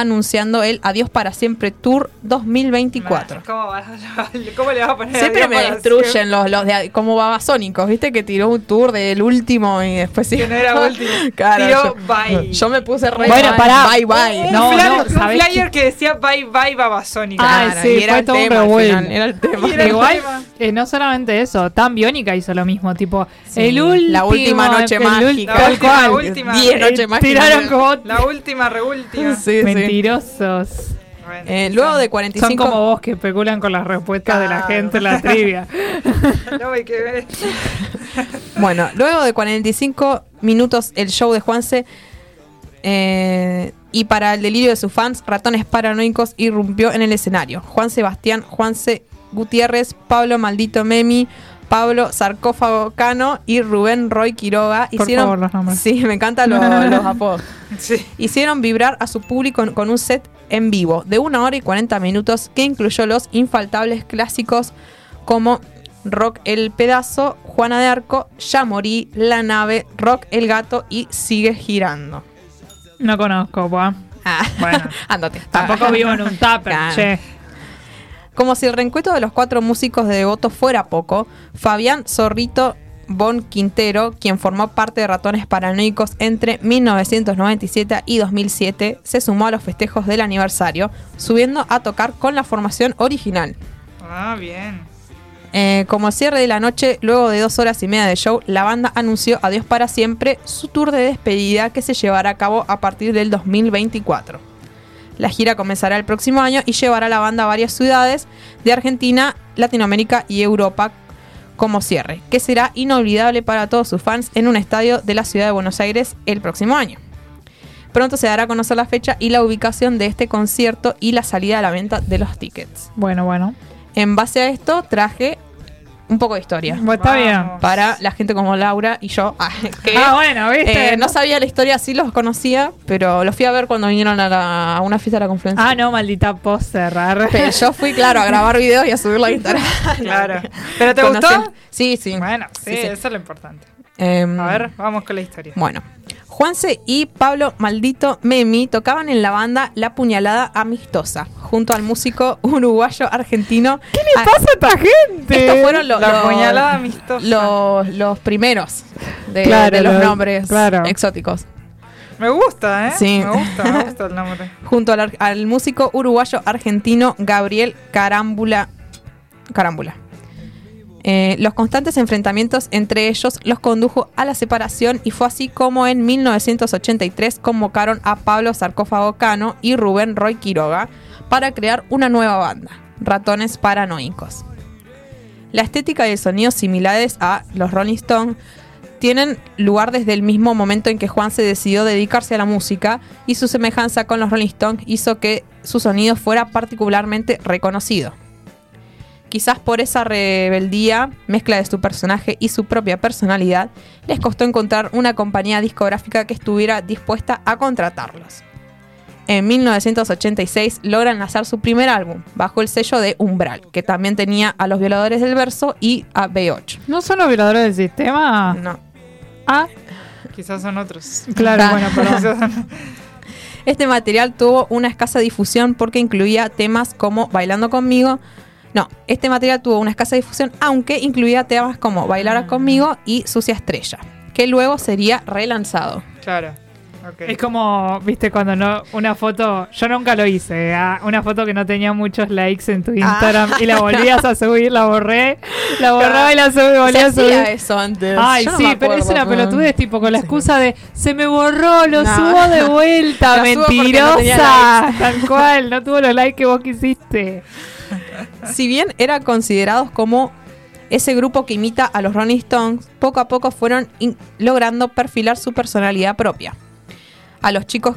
anunciando el Adiós para siempre Tour 2024. ¿Cómo, va- cómo le vas a poner Siempre adiós me para destruyen siempre? los, los de como babasónicos, ¿viste? Que tiró un tour del último y después sí. Que no era último. Claro, Tiró yo, bye. yo me puse re Bueno, pará. bye bye. Un, No, flyer, no, un ¿sabés flyer que decía bye bye babasónica. Ay, Claro, sí, y era fue el todo un tema final, era el tema. Era el Igual, tema. eh, no solamente eso, Tan Biónica hizo lo mismo, tipo, Sí, el último, la última noche el mágica. La tal última, cual. la última. Diez noches mágicas. Tiraron como La última, reúltima. Sí, sí. Mentirosos. Eh, luego de Son 45 como vos que especulan con las respuestas de la Claro. gente en la trivia. no hay que ver. Bueno, luego de 45 minutos el show de Juanse eh, y para el delirio de sus fans, ratones paranoicos irrumpió en el escenario. Juan Sebastián, Juanse Gutiérrez, Pablo Maldito Memi, Pablo Sarcófago Cano y Rubén Roy Quiroga Por favor, los nombres. Sí, me encantan los, los apodos. Sí. Hicieron vibrar a su público con, con un set en vivo de 1 hora y 40 minutos que incluyó los infaltables clásicos como Rock el Pedazo, Juana de Arco, Ya Morí, La Nave, Rock el Gato y Sigue Girando. No conozco, pa. Ah, Bueno. ándate. Tampoco vivo en un tupper, Claro. che. Como si el reencuentro de los cuatro músicos de Devoto fuera poco, Fabián Zorrito Bon Quintero, quien formó parte de Ratones Paranoicos entre 1997 y 2007, se sumó a los festejos del aniversario, subiendo a tocar con la formación original. Ah, bien. Eh, como cierre de la noche, luego de dos horas y media de show, la banda anunció Adiós para siempre, su tour de despedida que se llevará a cabo a partir del 2024. La gira comenzará el próximo año y llevará a la banda a varias ciudades de Argentina, Latinoamérica y Europa como cierre, que será inolvidable para todos sus fans en un estadio de la ciudad de Buenos Aires el próximo año. Pronto se dará a conocer la fecha y la ubicación de este concierto y la salida a la venta de los tickets. Bueno, bueno. En base a esto traje un poco de historia Bueno, está Vamos. bien. para la gente como Laura y yo, ah, que Ah, bueno, ¿viste? eh, no sabía la historia, sí los conocía, pero los fui a ver cuando vinieron a, la- a una fiesta de la confluencia. Ah, no, maldita arre. Pero yo fui, claro, a grabar videos y a subir la guitarra. Claro. ¿Pero te Conocí- gustó? Sí, sí. Bueno, sí, Sí, sí. eso es lo importante. Em, A ver, vamos con la historia. Bueno, Juanse y Pablo Maldito Memi tocaban en la banda La Puñalada Amistosa, junto al músico uruguayo argentino. ¿Qué le pasa a esta gente? Estos fueron los, La los- puñalada amistosa. los, los primeros de, Claro, de los los- nombres claro. exóticos. Me gusta, ¿eh? Sí. Me gusta, me gusta el nombre. Junto al, al músico uruguayo argentino Gabriel Carámbula. Carámbula. Eh, los constantes enfrentamientos entre ellos los condujo a la separación y fue así como en 1983 convocaron a Pablo Sarcófago Cano y Rubén Roy Quiroga para crear una nueva banda, Ratones Paranoicos. La estética y el sonido similares a los Rolling Stones tienen lugar desde el mismo momento en que Juan se decidió dedicarse a la música y su semejanza con los Rolling Stones hizo que su sonido fuera particularmente reconocido. Quizás por esa rebeldía, mezcla de su personaje y su propia personalidad, les costó encontrar una compañía discográfica que estuviera dispuesta a contratarlos. En 1986 logran lanzar su primer álbum, bajo el sello de Umbral, que también tenía a los violadores del verso y a B8. ¿No son los violadores del sistema? No. Ah, Quizás son otros. claro, Ah. bueno, perdón. Quizás son- Este material tuvo una escasa difusión porque incluía temas como Bailando conmigo. No, este material tuvo una escasa difusión, aunque incluía temas como Bailar conmigo y Sucia Estrella, que luego sería relanzado. Claro. Es como, viste, cuando no, una foto, yo nunca lo hice, ah, una foto que no tenía muchos likes en tu Instagram y la volvías a subir, la borré, la borraba y la subí, Se volví a subir. hacía eso antes. Ay, Yo sí, pero es una pelotudez, tipo, con la Sí. excusa de se me borró, lo No. subo de vuelta, mentirosa. Tal cual, no tuvo los likes que vos quisiste. Si bien eran considerados como ese grupo que imita a los Rolling Stones, poco a poco fueron logrando perfilar su personalidad propia. A los chicos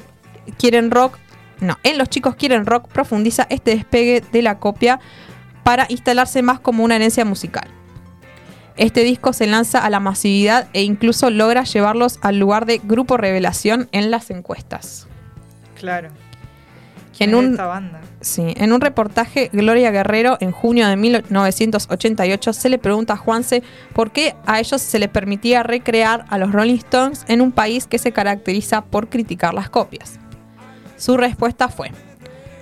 quieren rock, no, en los chicos quieren rock profundiza este despegue de la copia para instalarse más como una herencia musical. Este disco se lanza a la masividad e incluso logra llevarlos al lugar de grupo revelación en las encuestas. Claro. En un, esta banda. Sí, en un reportaje, Gloria Guerrero, en junio de 1988, se le pregunta a Juanse por qué a ellos se les permitía recrear a los Rolling Stones en un país que se caracteriza por criticar las copias. Su respuesta fue,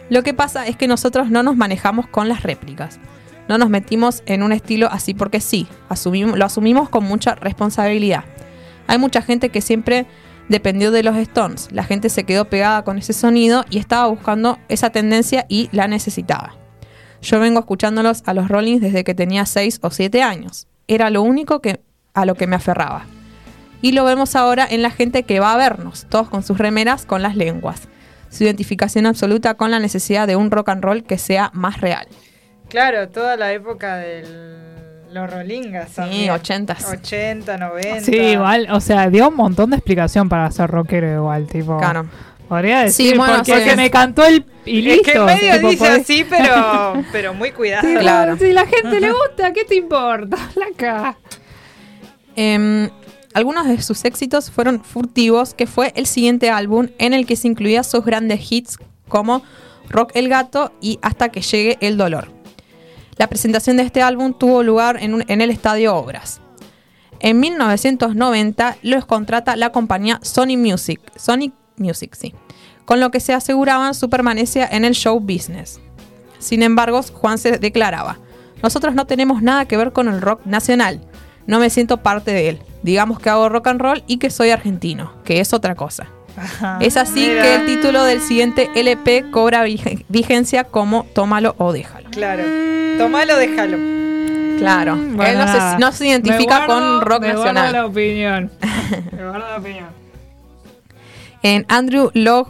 lo que pasa es que nosotros no nos manejamos con las réplicas. No nos metimos en un estilo así porque sí, asumimos, lo asumimos con mucha responsabilidad. Hay mucha gente que siempre dependió de los Stones. La gente se quedó pegada con ese sonido y estaba buscando esa tendencia y la necesitaba. Yo vengo escuchándolos a los Rollins desde que tenía 6 o 7 años. Era lo único que, a lo que me aferraba. Y lo vemos ahora en la gente que va a vernos, todos con sus remeras con las lenguas. Su identificación absoluta con la necesidad de un rock and roll que sea más real. Claro, toda la época de los Rolingas. Sí, también. 80s. 80, 90. Sí, igual, o sea, dio un montón de explicación para ser rockero igual, tipo. Claro. Podría Sí, decir, bueno, porque sí. me cantó el y Es listo. que medio tipo, dice podés- así, pero, pero muy cuidado. Tipo, Claro. Si la gente le gusta, ¿qué te importa? Laca. Em, algunos de sus éxitos fueron Furtivos, que fue el siguiente álbum en el que se incluía sus grandes hits como Rock el Gato y Hasta que llegue el dolor. La presentación de este álbum tuvo lugar en, el Estadio Obras. En 1990 los contrata la compañía Sony Music, Sony Music, sí, con lo que se aseguraban su permanencia en el show business. Sin embargo, Juan se declaraba, nosotros no tenemos nada que ver con el rock nacional, no me siento parte de él, digamos que hago rock and roll y que soy argentino, que es otra cosa. Es así Mira. que el título del siguiente LP cobra vige- vigencia como Tómalo o déjalo. Claro. Tomalo, déjalo. Claro, Bueno, él no se, no se identifica guardo- con rock me guardo nacional. la opinión. me guardo la opinión. En Andrew Log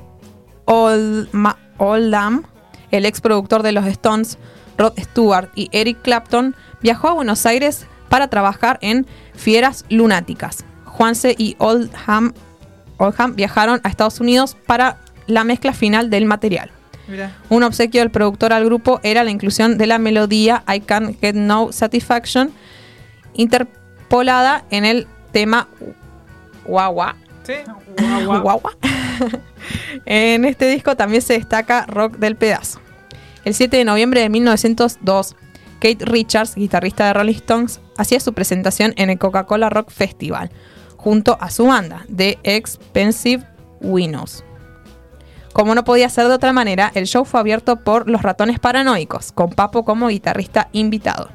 Oldham, el ex productor de los Stones, Rod Stewart y Eric Clapton, viajó a Buenos Aires para trabajar en Fieras Lunáticas. Juanse y Oldham, Oldham viajaron a Estados Unidos para la mezcla final del material. Un obsequio del productor al grupo era la inclusión de la melodía I Can't Get No Satisfaction, interpolada en el tema Guagua. Sí. Guagua. en este disco también se destaca Rock del Pedazo. El 7 de noviembre de 1902, Kate Richards, guitarrista de Rolling Stones, hacía su presentación en el Coca-Cola Rock Festival, junto a su banda, The Expensive Winos. Como no podía ser de otra manera, el show fue abierto por Los Ratones Paranoicos, con Papo como guitarrista invitado.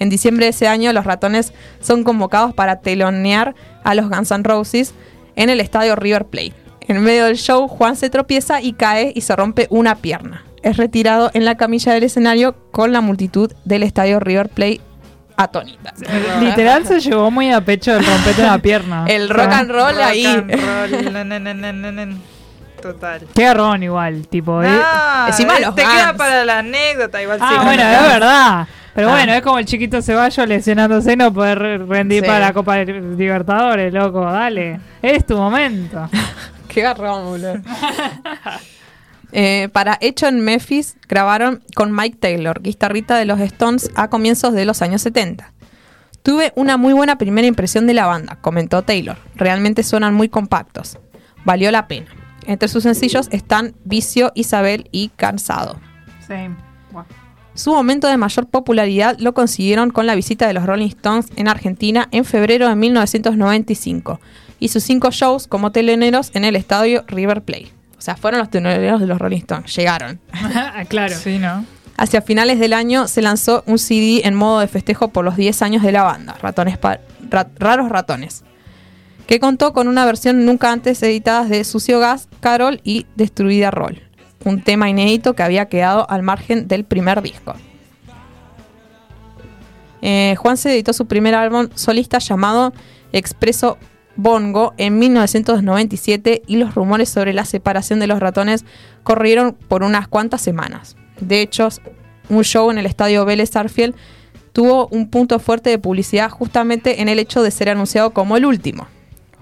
En diciembre de ese año, los ratones son convocados para telonear a los Guns N' Roses en el estadio River Plate. En medio del show, Juan se tropieza y cae y se rompe una pierna. Es retirado en la camilla del escenario con la multitud del estadio River Plate atónita. Literal se llevó muy a pecho el rompete una pierna. El O sea, rock and roll Rock ahí. and roll. Total. Qué garrón igual, tipo. ¿eh? No, encima eh, los te queda Guns. para la anécdota igual. Ah, sí, bueno, es verdad. Pero Ah. bueno, es como el chiquito Ceballos lesionándose y no poder re- rendir Sí. para la Copa de Libertadores, loco. Dale. Es tu momento. Qué garrón, boludo. Eh, para Hecho en Memphis grabaron con Mike Taylor, guitarrista de los Stones a comienzos de los años 70. Tuve una muy buena primera impresión de la banda, comentó Taylor. Realmente suenan muy compactos. Valió la pena. Entre sus sencillos están Vicio, Isabel y Cansado. Su momento de mayor popularidad lo consiguieron con la visita de los Rolling Stones en Argentina en febrero de 1995 y sus cinco shows como teloneros en el estadio River Plate. O sea, fueron los teloneros de los Rolling Stones, llegaron. claro. Sí, ¿no? Hacia finales del año se lanzó un CD en modo de festejo por los 10 años de la banda, Ratones Pa- Ra- Raros Ratones. que contó con una versión nunca antes editada de Sucio Gas, Carol y Destruida Roll, un tema inédito que había quedado al margen del primer disco. Eh, Juan se editó su primer álbum solista llamado Expreso Bongo en 1997 y los rumores sobre la separación de los ratones corrieron por unas cuantas semanas. De hecho, un show en el estadio Vélez Sarfield tuvo un punto fuerte de publicidad justamente en el hecho de ser anunciado como el último.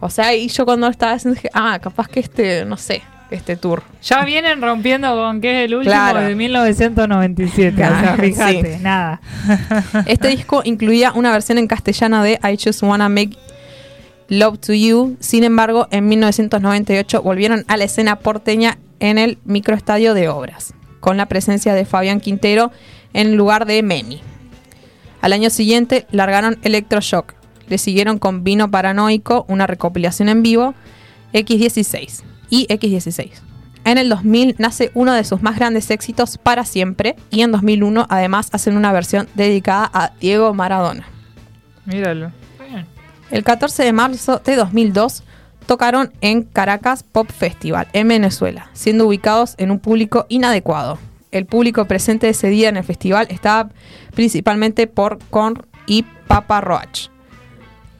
O sea, y yo cuando estaba haciendo dije, ah, capaz que este, no sé, este tour. Ya vienen rompiendo con que es el último Claro. de 1997. o sea, fíjate, sí. nada. Este disco incluía una versión en castellana de I Just Wanna Make Love to You. Sin embargo, en 1998 volvieron a la escena porteña en el microestadio de Obras, con la presencia de Fabián Quintero en lugar de Memi. Al año siguiente largaron Electroshock. Le siguieron con Vino Paranoico, una recopilación en vivo, X16 y X16. En el 2000 nace uno de sus más grandes éxitos para siempre y en 2001 además hacen una versión dedicada a Diego Maradona. Míralo. El 14 de marzo de 2002 tocaron en Caracas Pop Festival en Venezuela, siendo ubicados en un público inadecuado. El público presente ese día en el festival estaba principalmente por Korn y Papa Roach.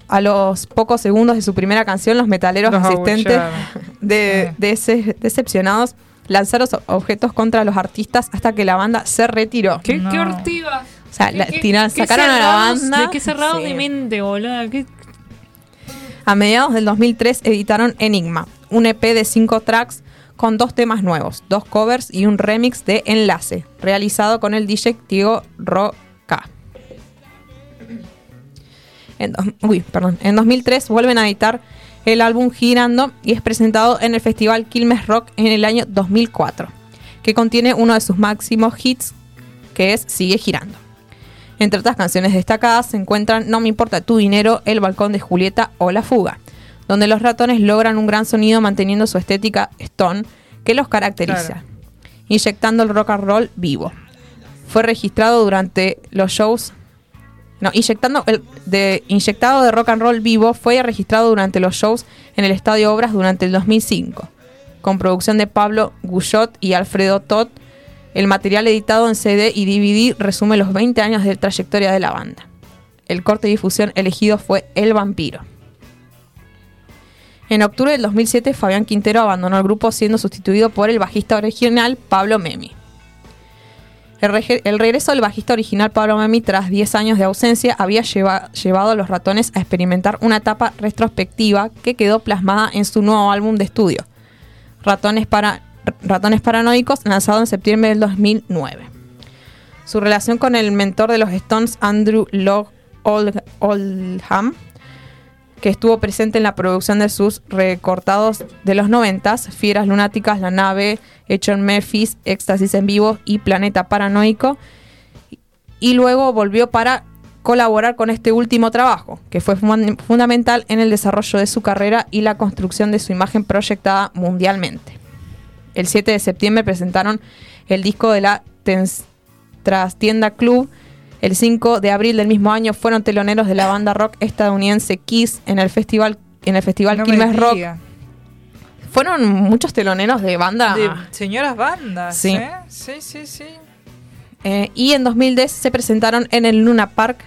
A los pocos segundos de su primera canción, los metaleros Los asistentes de, Sí. de ese- decepcionados lanzaron objetos contra los artistas hasta que la banda se retiró. ¿Qué, No. qué ortiva? O sea, la- ¿Qué- tiran- qué sacaron a la banda. ¿De qué cerrados Sí. de mente, boludo? ¿Qué- A mediados del 2003 editaron Enigma, un EP de cinco tracks con dos temas nuevos, dos covers y un remix de Enlace, realizado con el DJ Diego Roca. En, uy, perdón. en 2003 vuelven a editar el álbum Girando y es presentado en el festival Quilmes Rock en el año 2004, que contiene uno de sus máximos hits, que es Sigue Girando. Entre otras canciones destacadas se encuentran No me importa tu dinero, El balcón de Julieta o La fuga, donde los ratones logran un gran sonido manteniendo su estética stone que los caracteriza, Claro. inyectando el rock and roll vivo. Fue registrado durante los shows no, inyectando el de inyectado de rock and roll vivo fue registrado durante los shows en el Estadio Obras durante el 2005, con producción de Pablo Guyot y Alfredo Todd. El material editado en CD y DVD resume los 20 años de trayectoria de la banda. El corte de difusión elegido fue El Vampiro. En octubre del 2007, Fabián Quintero abandonó el grupo siendo sustituido por el bajista original Pablo Memi. El, regreso del bajista original Pablo Memi tras 10 años de ausencia había lleva- llevado a los ratones a experimentar una etapa retrospectiva que quedó plasmada en su nuevo álbum de estudio, Ratones, para, Ratones Paranoicos, lanzado en septiembre del 2009. Su relación con el mentor de los Stones, Andrew Log Old- Oldham, que estuvo presente en la producción de sus recortados de los noventas, Fieras Lunáticas, La Nave, Hecho en Memphis, Éxtasis en Vivo y Planeta Paranoico. Y luego volvió para colaborar con este último trabajo, que fue fun- fundamental en el desarrollo de su carrera y la construcción de su imagen proyectada mundialmente. El 7 de septiembre presentaron el disco de la Trastienda Club. El 5 de abril del mismo año fueron teloneros de la banda rock estadounidense Kiss en el festival en el festival No Quilmes Rock. Fueron muchos teloneros de banda. De señoras bandas, Sí. ¿eh? Sí, sí, sí. Eh, y en 2010 se presentaron en el Luna Park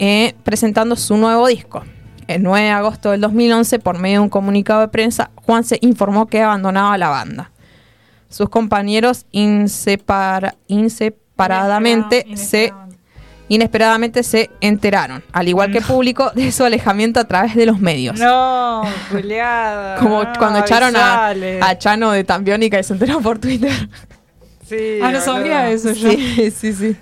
eh, presentando su nuevo disco. El 9 de agosto del 2011, por medio de un comunicado de prensa, Juan se informó que abandonaba la banda. Sus compañeros insepara- inseparadamente Inesperado- se inesperadamente. se enteraron, al igual que el público, de su alejamiento a través de los medios. No, Juliada. Como no, cuando echaron a, a Chano de Tambiónica y se enteró por Twitter. Sí, Ah, no sabía eso yo. Sí, sí, sí.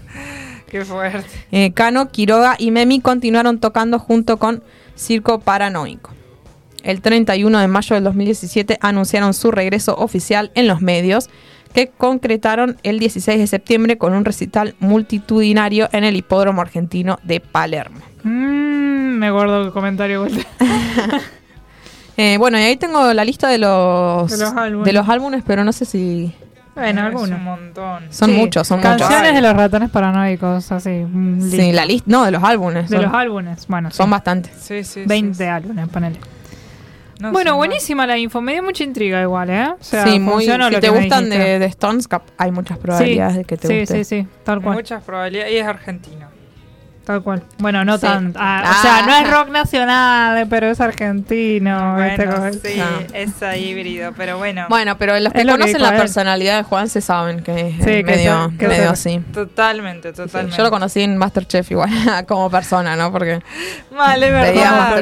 Qué fuerte. Eh, Cano, Quiroga y Memi continuaron tocando junto con Circo Paranoico. El 31 de mayo del 2017 anunciaron su regreso oficial en los medios, que concretaron el 16 de septiembre con un recital multitudinario en el Hipódromo Argentino de Palermo. Mm, me guardo el comentario. Eh, bueno, y ahí tengo la lista de los, De los álbumes. de los álbumes, pero no sé si... Bueno, Es algunos. un montón. Son Sí. muchos, son muchos. Canciones de los ratones paranoicos, así. un Sí, la lista, no, de los álbumes. De son, los álbumes, bueno, son sí. bastantes. Sí, sí, sí, 20 sí. álbumes, ponele. No bueno, sé, buenísima la info. Me dio mucha intriga igual, ¿eh? O sea, sí, muy. Si lo te gustan de, de Stones, hay muchas probabilidades de que te sí, guste. sí, sí, tal Hay cual. Muchas probabilidades. Y es argentino. Tal cual. Bueno, no Sí. tan. ah, Ah. O sea, no es rock nacional, pero es argentino. ¿viste? Bueno, Como- sí, Ah. es ahí híbrido, pero bueno. Bueno, pero los que lo conocen dijo la personalidad de Juan se saben que es que medio, se- que medio así. Totalmente, Sí, totalmente. yo lo conocí en Masterchef igual, como persona, ¿no? Porque Mal, es verdad.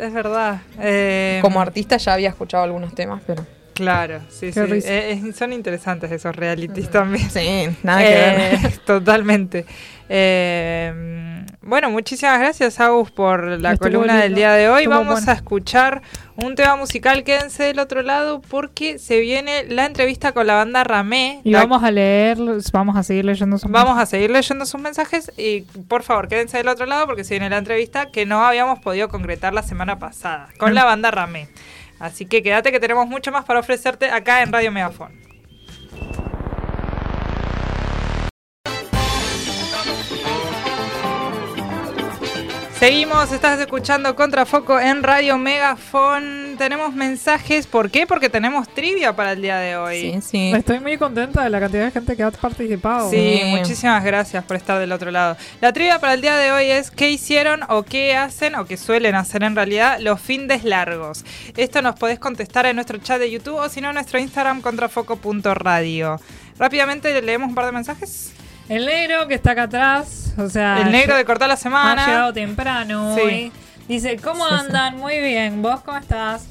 Es verdad. Eh, como artista ya había escuchado algunos temas, pero... Claro, sí, Qué sí. Eh, eh, son interesantes esos realities también. Sí, nada que Eh, ver. Totalmente. Eh, bueno, muchísimas gracias, Agus, por la Estuvo columna lindo. del día de hoy. Estuvo Vamos bueno. a escuchar un tema musical. Quédense del otro lado porque se viene la entrevista con la banda Ramé. Y La- vamos a leer, vamos a seguir leyendo sus Vamos a seguir leyendo sus mensajes y por favor quédense del otro lado porque se viene la entrevista que no habíamos podido concretar la semana pasada con la banda Ramé. Así que quédate que tenemos mucho más para ofrecerte acá en Radio Megafon. Seguimos, estás escuchando Contrafoco en Radio Megafon. Tenemos mensajes, ¿por qué? Porque tenemos trivia para el día de hoy. Sí, sí. Estoy muy contenta de la cantidad de gente que ha participado. Sí, Sí. muchísimas gracias por estar del otro lado. La trivia para el día de hoy es qué hicieron o qué hacen o qué suelen hacer en realidad los findes largos. Esto nos podés contestar en nuestro chat de YouTube o si no en nuestro Instagram contrafoco.radio. Rápidamente leemos un par de mensajes. El negro que está acá atrás, o sea, El negro de cortar la ha semana. llegado temprano Sí. hoy. Dice, ¿cómo andan? Muy bien, ¿vos cómo estás?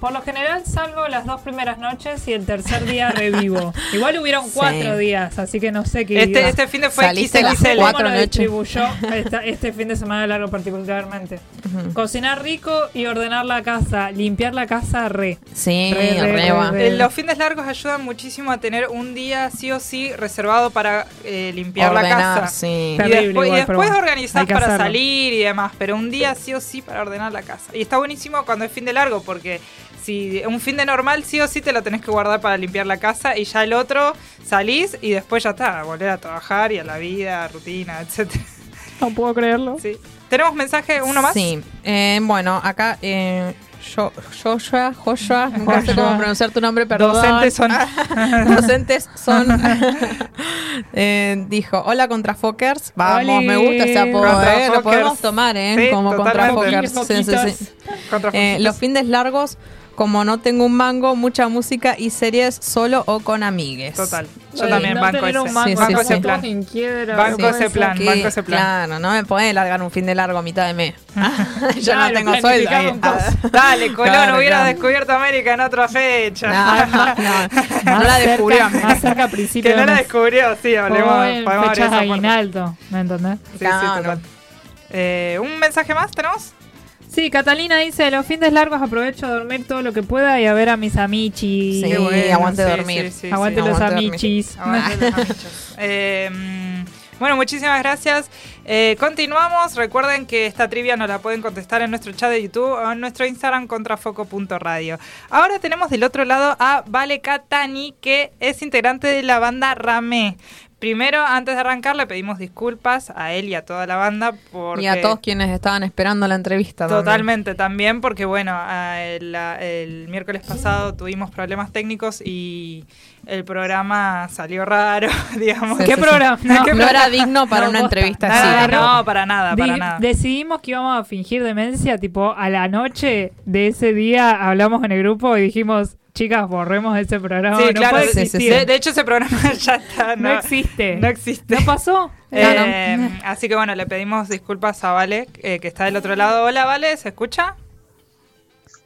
Por lo general salgo las dos primeras noches y el tercer día revivo. Igual hubieron Sí. cuatro días, así que no sé qué Este, día. este fin de fue Saliste las XXL. ¿Cómo cuatro lo noches. distribuyó esta- este fin de semana largo particularmente? Cocinar rico y ordenar la casa, limpiar la casa re. Sí, Re, re, re, Eh, Los fines largos ayudan muchísimo a tener un día sí o sí reservado para eh, limpiar la casa. sí. Y Terrible después, y igual, después que para hacerlo. salir y demás, pero un día sí o sí para ordenar la casa. Y está buenísimo cuando es fin de largo, porque si un fin de normal sí o sí te lo tenés que guardar para limpiar la casa y ya el otro salís y después ya está, volver a trabajar y a la vida, rutina, etcétera. No puedo creerlo. Sí. ¿Tenemos mensaje uno más? Sí. Eh, bueno, acá... Eh, yo, Joshua, Joshua, nunca sé cómo pronunciar tu nombre, perdón. Docentes son. Docentes son. Eh, dijo: Hola, contrafokers. Vamos, Oli. me gusta ese apodo, ¿eh? Lo podemos tomar, ¿eh? Sí, como contrafokers. Sí, sí, sí. Contra Eh, los fines largos, como no tengo un mango, mucha música y series solo o con amigues. Total. Yo Oye, también no banco ese. un mango, Sí, sí, banco sí. ese plan. todos en quiebra, Banco ese plan, Que, banco ese plan. Claro, no me podés largar un fin de largo a mitad de mes. Yo Claro, no tengo sueldo. Dale, Colón, Claro, hubiera claro. descubierto América en otra fecha. No, no, no, no la cerca- descubrió. Más cerca a principios que no la descubrió, sí, hablemos. Fechas aguinaldo, ¿me entendés? Sí, sí, total. Eh, ¿Un mensaje más tenemos? Sí, Catalina dice, los fines largos aprovecho a dormir todo lo que pueda y a ver a mis amichis. Sí, bueno, aguante sí, dormir. sí, sí, Aguante sí. los aguante amichis. Aguante los amichos. Eh, mm, bueno, muchísimas gracias. Eh, continuamos. Recuerden que esta trivia nos la pueden contestar en nuestro chat de YouTube o en nuestro Instagram contrafoco.radio. Ahora tenemos del otro lado a Vale Catani, que es integrante de la banda Ramé. Primero, antes de arrancar, le pedimos disculpas a él y a toda la banda porque... Y a todos quienes estaban esperando la entrevista. también. Totalmente, también porque bueno, el, miércoles pasado tuvimos problemas técnicos y el programa salió raro, digamos. Sí, ¿Qué sí, programa? sí. No, ¿Qué era digno para No, una posta. entrevista Nada, así. No, para nada, para nada. Decidimos que íbamos a fingir demencia, tipo a la noche de ese día hablamos en el grupo y dijimos, chicas, borremos ese programa. sí, no claro, puede sí, sí, existir. De, de hecho ese programa ya está, no, no, existe. no existe. ¿No pasó? Eh, así que bueno, le pedimos disculpas a Vale, eh, que está del otro lado. Hola, Vale, ¿se escucha?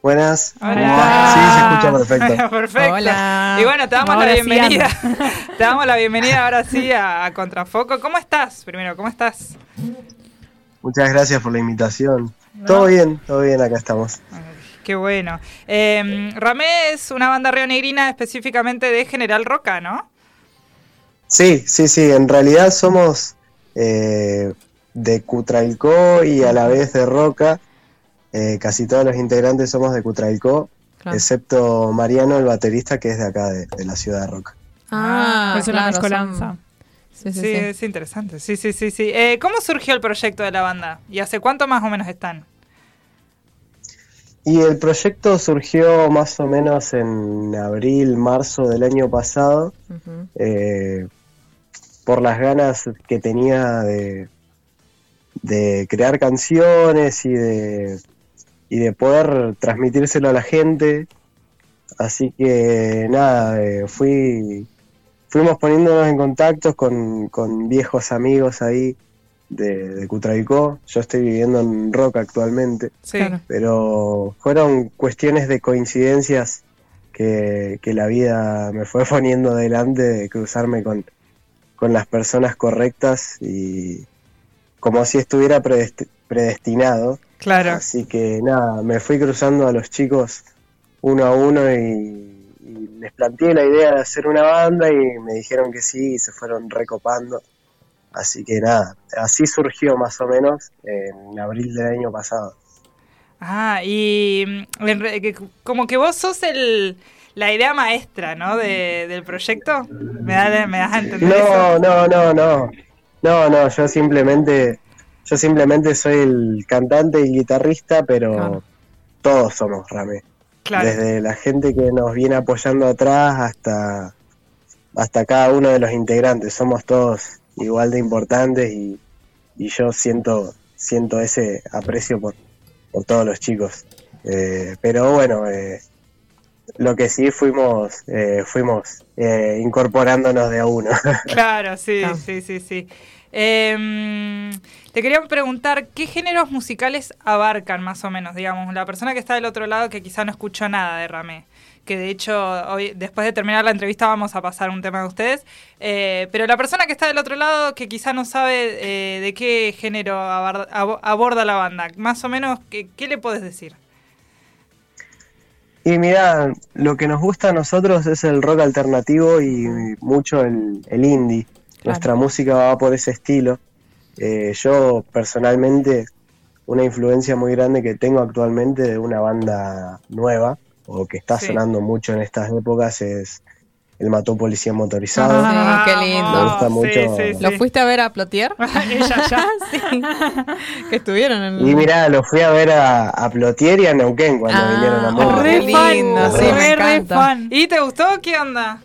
Buenas. Hola. ¿Cómo va? Sí, se escucha perfecto. Perfecto. Hola. Y bueno, te damos Ahora la sí bienvenida. te damos la bienvenida ahora sí a, a Contrafoco. ¿Cómo estás? Primero, ¿cómo estás? Muchas gracias por la invitación. Todo bien, todo bien, acá estamos. Qué bueno. Eh, Ramé es una banda rionegrina específicamente de General Roca, ¿no? Sí, sí, sí, en realidad somos eh, de Cutralcó y a la vez de Roca. Eh, casi todos los integrantes somos de Cutralcó, Claro. excepto Mariano, el baterista, que es de acá, de, de la ciudad de Roca. Ah, es una mezcolanza. sí, sí. es interesante. Sí, sí, sí, sí. Eh, ¿Cómo surgió el proyecto de la banda? ¿Y hace cuánto más o menos están? Y el proyecto surgió más o menos en abril, marzo del año pasado, eh, por las ganas que tenía de, de crear canciones y de, y de poder transmitírselo a la gente. Así que nada, eh, fui, fuimos poniéndonos en contactos con, con viejos amigos ahí de, de Cutralcó. Yo estoy viviendo en Roca actualmente Sí. Pero fueron cuestiones de coincidencias que, que la vida me fue poniendo delante de cruzarme con, con las personas correctas y como si estuviera predesti- predestinado. Claro. Así que nada, me fui cruzando a los chicos uno a uno y, y les planteé la idea de hacer una banda y me dijeron que sí y se fueron recopando. Así que nada, así surgió más o menos en abril del año pasado. Ah, y mm, como que vos sos el, la idea maestra, ¿no? De, del proyecto. ¿Me, da, me das a entender No, eso? no, no, no. No, no, yo simplemente, yo simplemente soy el cantante y guitarrista, pero Claro. todos somos Rame. Claro. Desde la gente que nos viene apoyando atrás hasta, hasta cada uno de los integrantes. Somos todos igual de importantes y, y yo siento, siento ese aprecio por, por todos los chicos. Eh, pero bueno, eh, lo que sí fuimos, eh, fuimos eh, incorporándonos de a uno. Claro, sí, sí, sí, sí. Em, te quería preguntar, ¿qué géneros musicales abarcan más o menos? Digamos, la persona que está del otro lado que quizá no escuchó nada de Ramé. Que de hecho, hoy, después de terminar la entrevista, vamos a pasar un tema de ustedes. Eh, pero la persona que está del otro lado que quizá no sabe eh, de qué género abar- abo- aborda la banda, más o menos, ¿qué, qué le puedes decir? Y mira, lo que nos gusta a nosotros es el rock alternativo y mucho el, el indie. Nuestra música va por ese estilo. Eh, yo personalmente, una influencia muy grande que tengo actualmente de una banda nueva o que está Sí. sonando mucho en estas épocas es el Mató Policía Motorizado. Ah, qué lindo. Me gusta mucho. Sí, sí, ¿Lo fuiste a ver a Plotier? Ella ya. sí. que estuvieron en Y mira, lo fui a ver a, a Plotier y a Neuquén cuando Ah, vinieron a Mónaco. re Re lindo, sí, re, me encanta. fan. ¿Y te gustó? ¿Qué onda?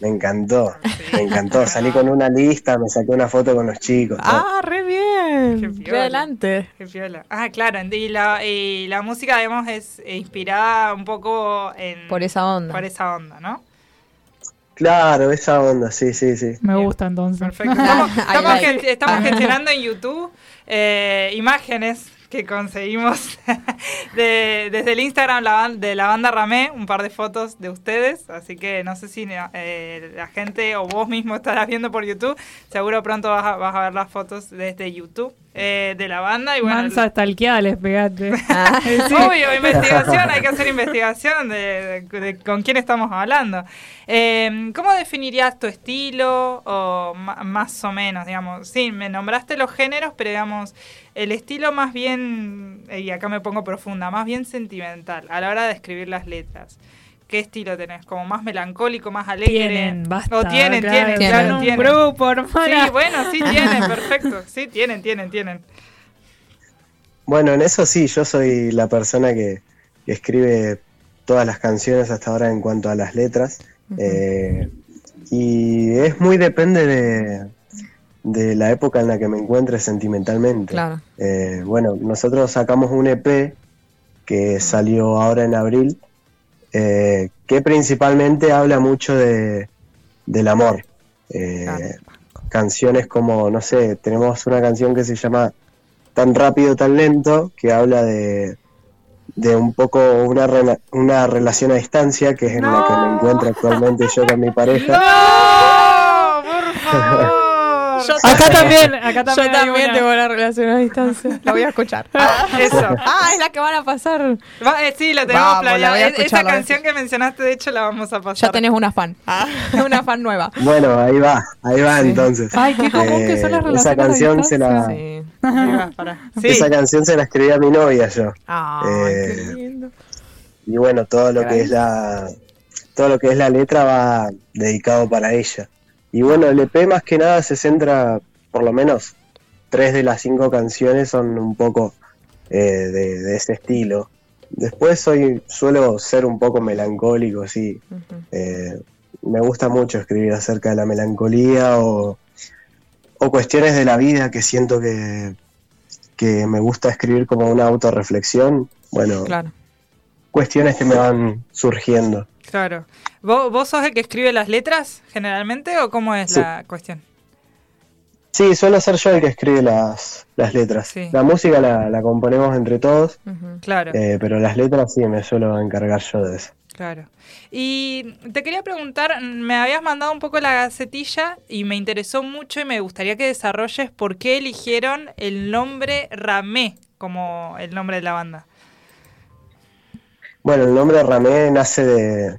Me encantó, me encantó. Salí con una lista, me saqué una foto con los chicos. todo. Ah, re bien. Qué Re piola. adelante. Qué piola. Ah, claro. Y la, y la música, digamos, es inspirada un poco en... Por esa onda. Por esa onda, ¿no? Claro, esa onda, sí, sí, sí. Me gusta entonces. Perfecto. Estamos, estamos like. estamos gestionando en YouTube eh, imágenes que conseguimos de- desde el Instagram la de la banda Ramé, un par de fotos de ustedes, así que no sé si eh, la gente o vos mismo estarás viendo por YouTube, seguro pronto vas a, vas a ver las fotos desde YouTube eh, de la banda y bueno, Mansa stalkeada les pegaste. Ah, Obvio, investigación, hay que hacer investigación de, de- de con quién estamos hablando. Eh, ¿Cómo definirías tu estilo o más o menos, digamos? Sí, me nombraste los géneros, pero digamos, el estilo más bien, y acá me pongo profunda, más bien sentimental a la hora de escribir las letras. ¿Qué estilo tenés? ¿Como más melancólico, más alegre? Tienen, basta. O tienen, claro, tienen, tienen. claro, un tienen. grupo, hermana. Sí, bueno, sí tienen, perfecto. Sí, tienen, tienen, tienen. Bueno, en eso sí, yo soy la persona que, que escribe todas las canciones hasta ahora en cuanto a las letras. Eh, y es muy depende de, de la época en la que me encuentre sentimentalmente. Claro. Eh, bueno, nosotros sacamos un EP que salió ahora en abril, eh, que principalmente habla mucho de, del amor. Eh, Claro. Canciones como, no sé, tenemos una canción que se llama Tan rápido, tan lento, que habla de, de un poco una, rela- una relación a distancia, que es en la que me encuentro actualmente yo con mi pareja. ¡No! ¡Por favor! Acá también, acá también. Yo también una. tengo una relación a distancia. La voy a escuchar. Eso. Ah, es la que van a pasar. Va, eh, sí, la tenemos planeada. a Es- Esa a canción que mencionaste, de hecho, la vamos a pasar. Ya tenés una fan. Una fan nueva. Bueno, ahí va, ahí va entonces. Ay, qué común que son las Eh, relaciones Esa a canción se la, Sí. Sí. esa canción se la escribí a mi novia yo. Ay, Eh, qué lindo. Y bueno, todo lo que es la todo lo que es la letra va dedicado para ella. Y bueno, el EP más que nada se centra, por lo menos tres de las cinco canciones son un poco eh, de, de ese estilo. después soy, suelo ser un poco melancólico, sí. Eh, me gusta mucho escribir acerca de la melancolía o, o cuestiones de la vida que siento que, que me gusta escribir como una autorreflexión. Bueno, Claro. cuestiones que me van surgiendo. Claro. ¿Vos, vos sos el que escribe las letras generalmente o cómo es Sí. la cuestión? Sí, suelo ser yo el que escribe las, las letras. Sí. La música la, la componemos entre todos. Claro, eh, pero las letras sí me suelo encargar yo de eso. claro. Y te quería preguntar, me habías mandado un poco la gacetilla y me interesó mucho y me gustaría que desarrolles por qué eligieron el nombre Ramé como el nombre de la banda. Bueno, el nombre Ramé nace de,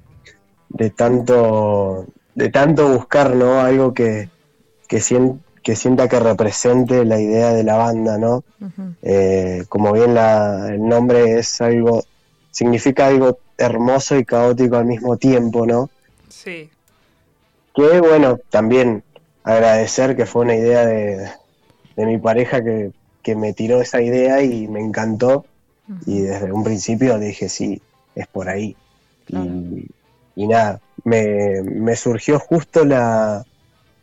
de tanto de tanto buscar, ¿no? Algo que, que, sien- que sienta que represente la idea de la banda, ¿no? Eh, como bien la, el nombre es algo, significa algo hermoso y caótico al mismo tiempo, ¿no? Sí, Que bueno, también agradecer que fue una idea de, de mi pareja que, que me tiró esa idea y me encantó. Y desde un principio dije, sí, es por ahí. Y, y nada, me, me surgió justo la,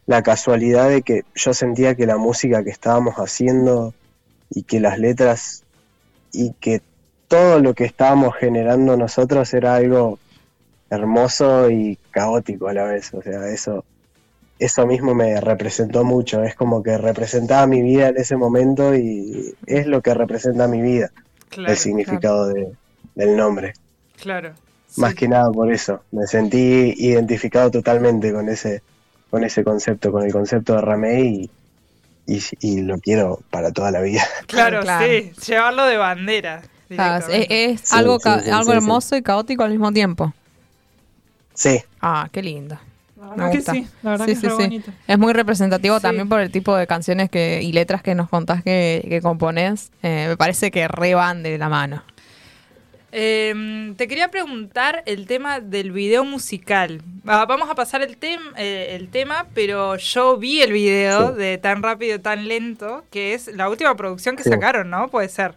la casualidad de que yo sentía que la música que estábamos haciendo y que las letras y que todo lo que estábamos generando nosotros era algo hermoso y caótico a la vez. O sea, eso, eso mismo me representó mucho. Es como que representaba mi vida en ese momento y es lo que representa mi vida, claro, el significado de- del nombre. Claro. Más Sí. que nada por eso. Me sentí identificado totalmente con ese, con ese concepto, con el concepto de Ramey y, y, y lo quiero para toda la vida. Claro, Claro. sí, llevarlo de bandera. Claro, es, directamente. es Sí, algo, sí, ca- sí, algo sí, hermoso y caótico al mismo tiempo. Sí, Ah, qué lindo. La Me verdad que gusta. sí, la verdad Sí, que sí, es re sí. bonito. Es muy representativo Sí. también por el tipo de canciones que y letras que nos contás que, que componés. Eh, me parece que re van de la mano. Eh, te quería preguntar el tema del video musical. Ah, vamos a pasar el, tem- eh, el tema, pero yo vi el video Sí. de Tan Rápido, Tan Lento, que es la última producción que Sí. sacaron, ¿no? Puede ser.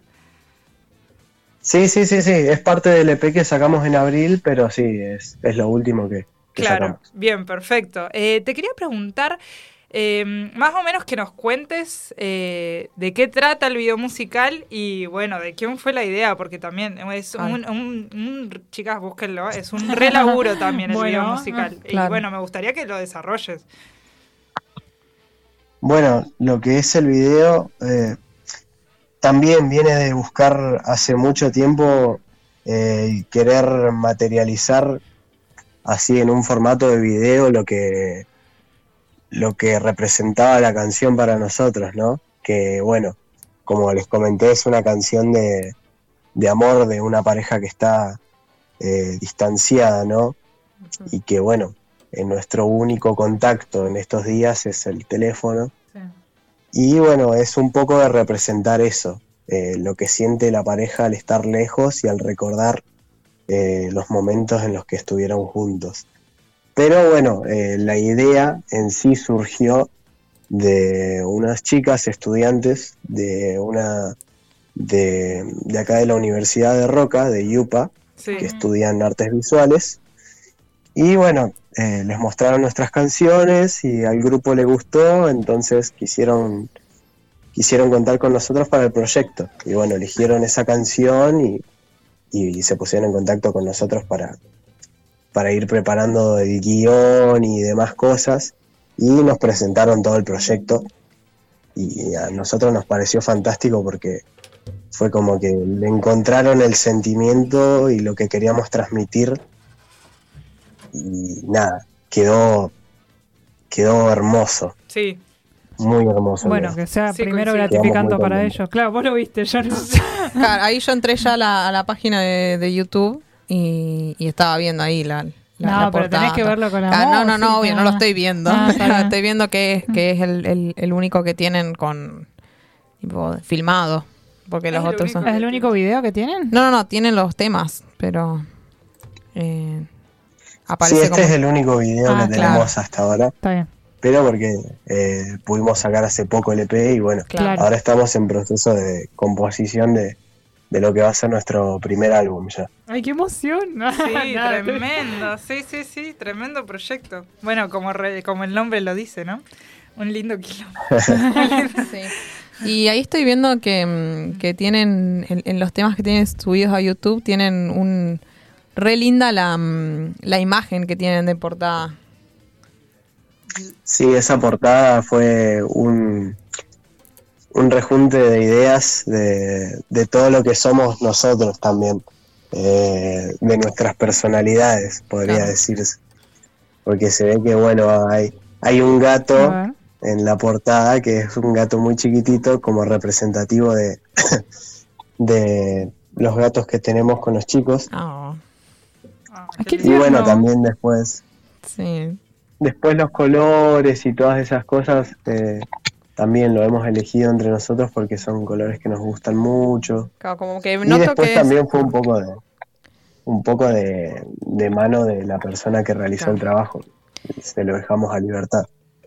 sí, sí, sí, sí. Es parte del EP que sacamos en abril, pero sí, es, es lo último que, que Claro, sacamos. bien, perfecto. Eh, te quería preguntar, eh, más o menos que nos cuentes eh, de qué trata el video musical y bueno, de quién fue la idea, porque también es un, un- un- chicas, búsquenlo, es un re laburo también el Bueno, video musical. Y claro. bueno, me gustaría que lo desarrolles. Bueno, lo que es el video eh, también viene de buscar hace mucho tiempo eh, y querer materializar así en un formato de video lo que lo que representaba la canción para nosotros, ¿no? Que bueno, como les comenté, es una canción de, de amor de una pareja que está eh, distanciada, ¿no? Y que bueno, en nuestro único contacto en estos días es el teléfono. Y bueno, es un poco de representar eso, eh, lo que siente la pareja al estar lejos y al recordar eh, los momentos en los que estuvieron juntos. Pero bueno, eh, la idea en sí surgió de unas chicas estudiantes de una de, de acá de la Universidad de Roca, de Yupa, Sí. que estudian artes visuales. Y bueno, eh, les mostraron nuestras canciones y al grupo le gustó, entonces quisieron, quisieron contar con nosotros para el proyecto. Y bueno, eligieron esa canción y, y se pusieron en contacto con nosotros para, para ir preparando el guion y demás cosas. Y nos presentaron todo el proyecto. Y a nosotros nos pareció fantástico porque fue como que le encontraron el sentimiento y lo que queríamos transmitir y nada, quedó quedó hermoso, Sí, muy hermoso. Bueno, que sea Sí, primero gratificante para ellos. Claro, vos lo viste, yo no. Claro, ahí yo entré ya a la, a la página de, de YouTube y, y estaba viendo ahí la, la, No, la pero tenés que verlo con la Ah, no, no, no, obvio, no lo estoy viendo. Ah, estoy viendo que es, que es el, el, el único que tienen con tipo, filmado. Porque Es los el otros son. único. ¿Es el único video que tienen? No, no, no, tienen los temas, pero. Eh, Sí, aparece este como. es el único video Ah, que claro. tenemos hasta ahora, Está bien. pero porque eh, pudimos sacar hace poco el EP y bueno, Claro. ahora estamos en proceso de composición de, de lo que va a ser nuestro primer álbum ya. Ay, qué emoción. Sí, Nada, tremendo. Sí, sí, sí, tremendo proyecto. Bueno, como, re- como el nombre lo dice, ¿no? Un lindo kilómetro. Sí. Y ahí estoy viendo que, mm, que tienen, en, en los temas que tienen subidos a YouTube, tienen un... Re linda la, mm, la imagen que tienen de portada. Sí, esa portada fue un, un rejunte de ideas de, de todo lo que somos nosotros también, eh, de nuestras personalidades, podría Claro. decirse. Porque se ve que, bueno, hay, hay un gato en la portada que es un gato muy chiquitito como representativo de, de los gatos que tenemos con los chicos. Ah, Ah, Qué Y bueno, también después sí. Después los colores y todas esas cosas eh, también lo hemos elegido entre nosotros porque son colores que nos gustan mucho. Claro, como que Y después que es- también fue un poco de un poco de, de mano de la persona que realizó Claro. el trabajo. Se lo dejamos a libertad.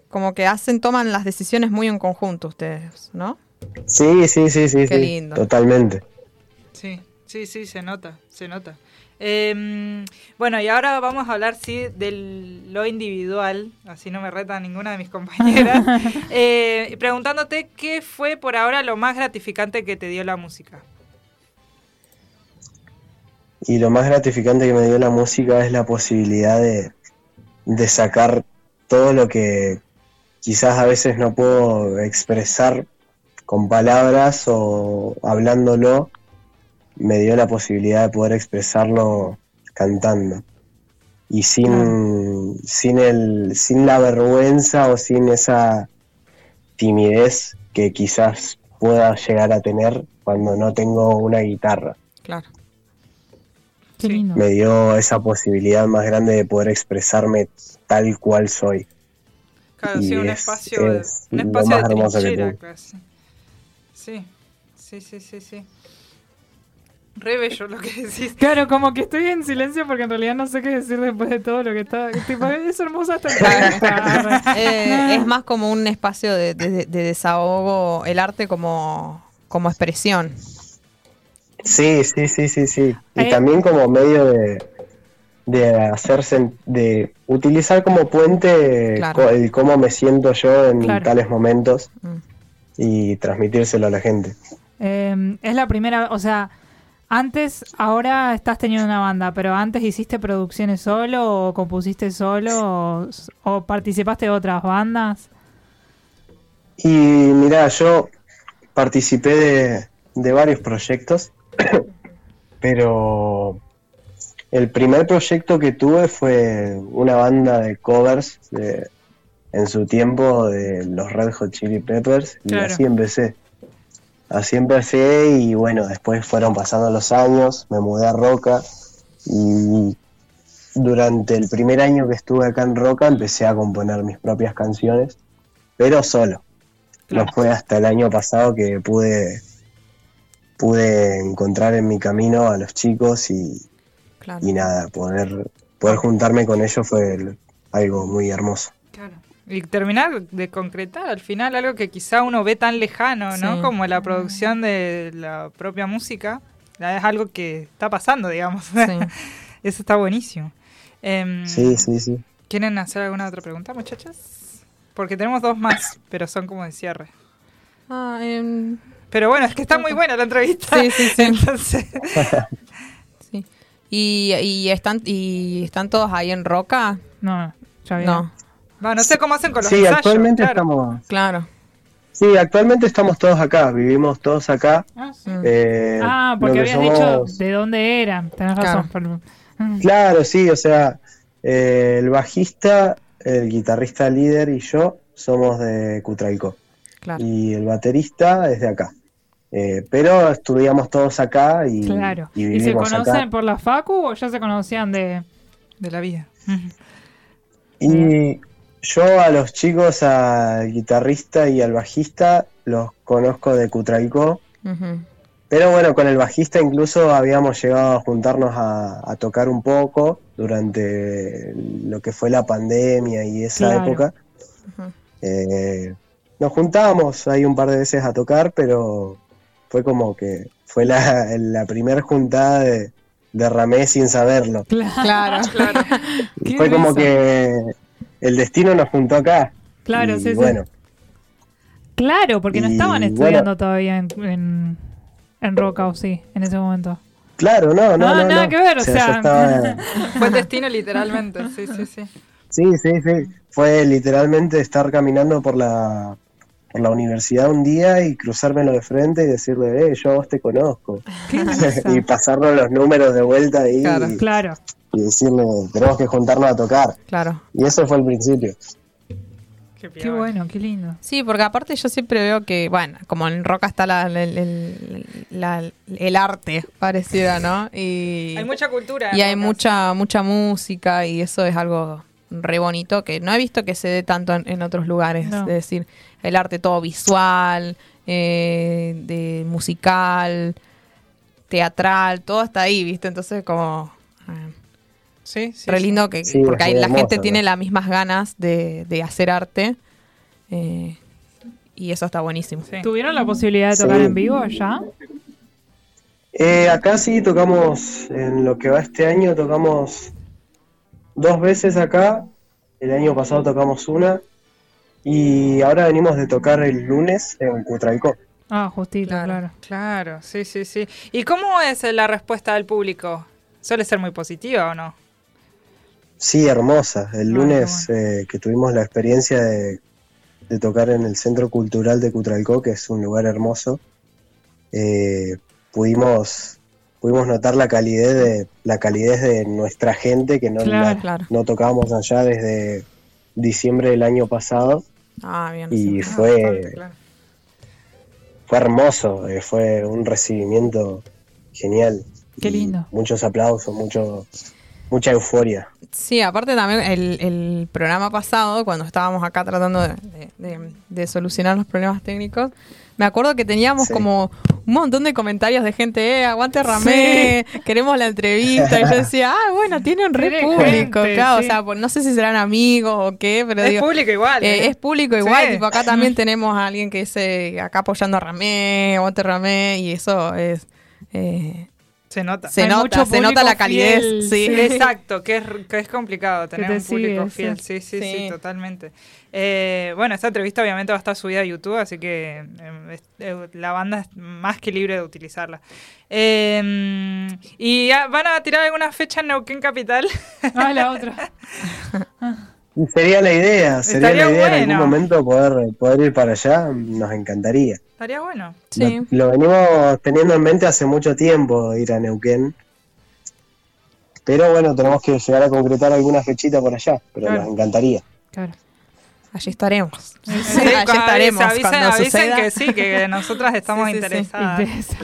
como que hacen, toman las decisiones muy en conjunto ustedes, ¿no? Sí, sí, sí, sí, Qué sí, lindo. totalmente. Sí, sí, sí, se nota, se nota. Eh, bueno, y ahora vamos a hablar, sí, de lo individual, así no me reta ninguna de mis compañeras, Eh, preguntándote qué fue por ahora lo más gratificante que te dio la música. Y lo más gratificante que me dio la música es la posibilidad de, de sacar todo lo que quizás a veces no puedo expresar con palabras o hablándolo. Me dio la posibilidad de poder expresarlo cantando. Y sin, sin, el, sin la vergüenza o sin esa timidez que quizás pueda llegar a tener cuando no tengo una guitarra Claro. Qué lindo. me dio esa posibilidad más grande de poder expresarme tal cual soy. Claro, Y sí, un es- espacio, es un lo espacio más de hermoso que trinchera, casi. Sí, sí, sí, sí, sí. Re bello lo que decís. Claro, como que estoy en silencio porque en realidad no sé qué decir después de todo lo que está. Tipo, es hermosa esta entrevista. Eh, es más como un espacio de, de- de desahogo, el arte como, como expresión. Sí, sí, sí, sí, sí. Y Eh. también como medio de, de hacerse, de utilizar como puente Claro. el cómo me siento yo en Claro. tales momentos Mm. y transmitírselo a la gente. Eh, es la primera, o sea, antes, ahora estás teniendo una banda, pero antes hiciste producciones solo o compusiste solo o, o participaste de otras bandas. Y mira, yo participé de, de varios proyectos, pero el primer proyecto que tuve fue una banda de covers de- en su tiempo de los Red Hot Chili Peppers y así empecé. Así empecé y bueno, después fueron pasando los años, me mudé a Roca y durante el primer año que estuve acá en Roca empecé a componer mis propias canciones, pero solo. No fue hasta el año pasado que pude, pude encontrar en mi camino a los chicos y, Claro. y nada, poder, poder juntarme con ellos fue algo muy hermoso. Claro. Y terminar de concretar al final algo que quizá uno ve tan lejano, ¿no? Sí. Como la producción de la propia música. Es algo que está pasando, digamos. Sí. Eso está buenísimo. Em, Sí, sí, sí. ¿Quieren hacer alguna otra pregunta, muchachas? Porque tenemos dos más, pero son como de cierre. Ah, em, Pero bueno, es que está muy buena la entrevista. Sí, sí, sí. Entonces, sí. ¿Y, y están, ¿Y están todos ahí en Roca? No, ya vi. No, bueno, no sé cómo hacen con los Sí, ensayos. actualmente claro. estamos. claro. Sí, actualmente estamos todos acá, vivimos todos acá. Ah, sí. Mm. eh, Ah, porque que habías dicho de dónde eran. Tenés razón. pero- Mm. Claro, sí, o sea, eh, el bajista, el guitarrista líder y yo somos de Cutralcó. Claro. Y el baterista es de acá. Eh, pero estudiamos todos acá y, Claro. y ¿Y, se conocen acá. por la Facu o ya se conocían de.? De la vida. Y yo a los chicos, al guitarrista y al bajista, los conozco de Cutralcó. Pero bueno, con el bajista incluso habíamos llegado a juntarnos a, a tocar un poco durante lo que fue la pandemia y esa Claro. época. Eh, nos juntábamos ahí un par de veces a tocar, pero fue como que fue la, la primera juntada de, de Ramé sin saberlo. Claro. Qué Fue como risa. que el destino nos juntó acá. Claro, Y sí, sí. bueno, Claro, porque no Y estaban bueno. estudiando todavía en, en, en Roca, ¿o sí? En ese momento. claro, no, no, Ah, no. nada no. que ver, o yo sea. estaba- Fue el destino literalmente, sí, sí, sí. Sí, sí, sí. Fue literalmente estar caminando por la, por la universidad un día y cruzármelo de frente y decirle, eh, yo a vos te conozco. ¿Qué risa. y pasarnos los números de vuelta ahí Claro. y, Claro. y decirle, tenemos que juntarnos a tocar. Claro. Y eso fue el principio. Qué, Qué bueno, qué lindo. Sí, porque aparte yo siempre veo que, bueno, como en Roca está la, el, el- la- el arte, pareciera, ¿no? Y, Hay mucha cultura. y hay mucha, mucha música y eso es algo re bonito que no he visto que se dé tanto en, en otros lugares. No. Es decir, el arte todo visual, eh, de musical, teatral, todo está ahí, ¿viste? Entonces como... eh, Sí, sí. re lindo que Sí, porque ahí la hermoso, gente ¿no? tiene las mismas ganas de, de hacer arte eh, y eso está buenísimo. Sí. ¿Tuvieron la posibilidad de tocar Sí. en vivo ya? Eh, acá sí tocamos, en lo que va este año, tocamos dos veces acá. El año pasado tocamos una. Y ahora venimos de tocar el lunes en Cutralcó. Ah, justito, Claro, claro. claro, sí, sí, sí. ¿Y cómo es la respuesta del público? ¿Suele ser muy positiva o no? Sí, hermosa. El Ah, lunes eh, que tuvimos la experiencia de, de tocar en el Centro Cultural de Cutralcó, que es un lugar hermoso, eh, pudimos, pudimos notar la calidez de, la calidez de nuestra gente, que no, Claro. la- Claro. no tocábamos allá desde diciembre del año pasado. Ah, bien. Y sí. fue, Bastante, claro. fue hermoso, eh, fue un recibimiento genial. Qué lindo. Muchos aplausos, mucho, mucha euforia. Sí, aparte también el, el programa pasado, cuando estábamos acá tratando de, de- de- de solucionar los problemas técnicos, me acuerdo que teníamos Sí. como un montón de comentarios de gente, eh, aguante Ramé, queremos la entrevista. Y yo decía, ah, bueno, tiene un re Tiene público, gente, claro, sí. o sea, pues, no sé si serán amigos o qué, pero Es digo, público igual. Eh, ¿eh? es público igual, Sí. tipo acá también tenemos a alguien que dice acá apoyando a Ramé, aguante Ramé, y eso es eh, Se nota. se Hay nota, mucho se nota la calidez, fiel, sí. Sí, exacto, que es, que es complicado tener te un público sigue, fiel. sí. Sí, sí, sí, Sí. totalmente. Eh, bueno, esta entrevista obviamente va a estar subida a YouTube, así que eh, eh, la banda es más que libre de utilizarla. Eh, ¿Y ah, van a tirar alguna fecha en Neuquén Capital? Ah, la otra. Y Sería la idea, sería Estaría la idea en algún momento poder, poder ir para allá, nos encantaría. Estaría bueno. Sí. Lo, lo venimos teniendo en mente hace mucho tiempo ir a Neuquén. Pero bueno, tenemos que llegar a concretar alguna fechita por allá, pero Claro. nos encantaría. Claro. Allí estaremos. Sí, allí cuando estaremos avisen, cuando avisen suceda. que sí, que nosotras estamos Sí, sí, sí. interesadas. Interesa.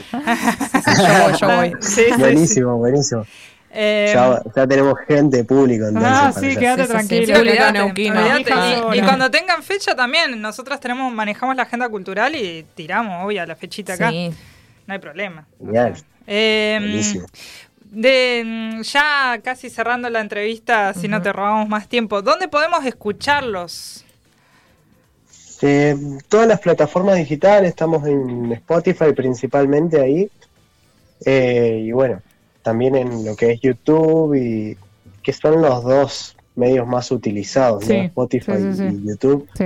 Yo voy, yo voy. Sí, sí, sí. Buenísimo, buenísimo. Eh, Ya, ya tenemos gente, público, entonces. Ah, sí, quédate Sí, sí, sí. tranquilo. Y- Y, cuando tengan fecha también, nosotras tenemos, manejamos la agenda cultural y tiramos, obvio, la fechita acá. Sí. No hay problema. Genial. Eh, de, ya casi cerrando la entrevista, si no te robamos más tiempo, ¿dónde podemos escucharlos? Eh, todas las plataformas digitales, estamos en Spotify principalmente ahí. Eh, y bueno, también en lo que es YouTube y que son los dos medios más utilizados, Sí, ¿no? Spotify sí, sí, sí. y YouTube. Sí.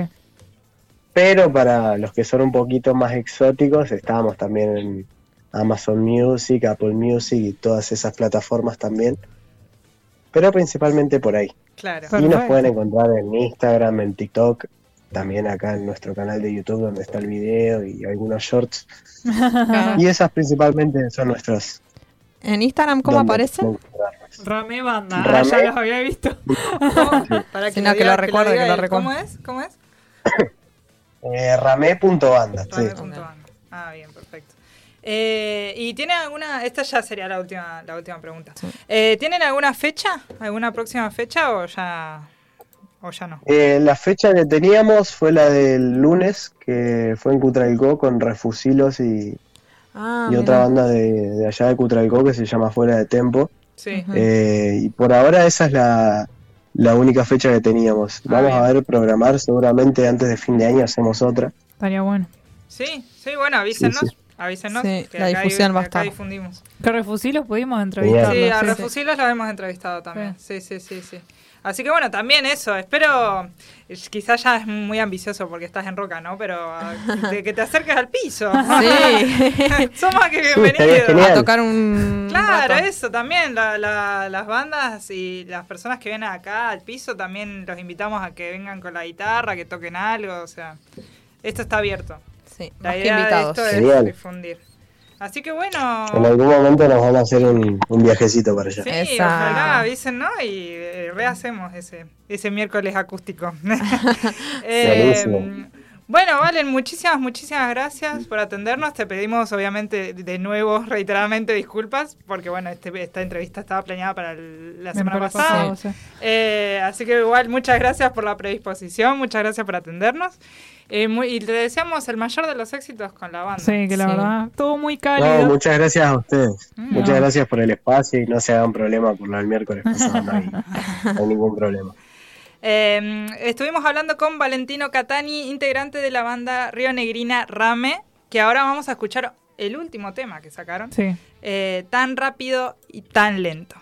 Pero para los que son un poquito más exóticos, estamos también en Amazon Music, Apple Music y todas esas plataformas también. Pero principalmente por ahí. Claro. Y nos pueden encontrar en Instagram, en TikTok, también acá en nuestro canal de YouTube donde está el video y algunos shorts. Y esas principalmente son nuestras. En Instagram, ¿cómo encontrar. Ramé Banda. Ah, ya los había visto. Para Sí, no, que lo recuerde, que lo. ¿Cómo es? ¿Cómo es? Eh, sí. Rame.banda. Ah, bien, perfecto. Eh, ¿Y tienen alguna, esta ya sería la última, la última pregunta. Eh, ¿Tienen alguna fecha? ¿Alguna próxima fecha o ya, o ya no? Eh, la fecha que teníamos fue la del lunes, que fue en Cutralcó con Refusilos y, Ah, y mira. otra banda de, de allá de Cutralcó que se llama Fuera de Tempo. Sí. Eh, y por ahora esa es la, la única fecha que teníamos. Vamos bien. a ver programar, seguramente antes de fin de año hacemos otra. Estaría bueno. Sí, sí, bueno, avísenos. Sí, sí. Avísenos. Sí, que la acá difusión hay- va a estar. difundimos. Que refusilos pudimos entrevistarlo. Sí, a sí. Refusilos lo hemos entrevistado también. Sí, sí, sí, sí. Así que bueno, también eso. Espero, quizás ya es muy ambicioso porque estás en roca, ¿no? Pero de que te acerques al piso. Sí. Son más que bienvenidos. a tocar un Claro, rato. eso también. la- la- las bandas y las personas que vienen acá al piso también los invitamos a que vengan con la guitarra, que toquen algo. O sea, esto está abierto. Sí, La más que idea de esto es Genial. difundir. Así que bueno. En algún momento nos vamos a hacer un, un viajecito para allá. Sí, Esa. ojalá avisen, ¿no? Y eh, rehacemos ese, ese miércoles acústico. Eh, bueno, Valen, muchísimas, muchísimas gracias por atendernos. Te pedimos, obviamente, de nuevo, reiteradamente disculpas, porque, bueno, este- esta entrevista estaba planeada para el- la semana pasada. sí. Eh, así que igual, muchas gracias por la predisposición, muchas gracias por atendernos. Eh, muy- y te deseamos el mayor de los éxitos con la banda. Sí, que la Sí. verdad, todo muy No, cálido. muchas gracias a ustedes. Mm. Muchas gracias por el espacio y no se hagan problema por lo del miércoles pasado. No hay, no hay ningún problema. Eh, estuvimos hablando con Valentino Catani, integrante de la banda Río Negrina Rame, que ahora vamos a escuchar el último tema que sacaron. Sí. Eh, tan rápido y tan lento.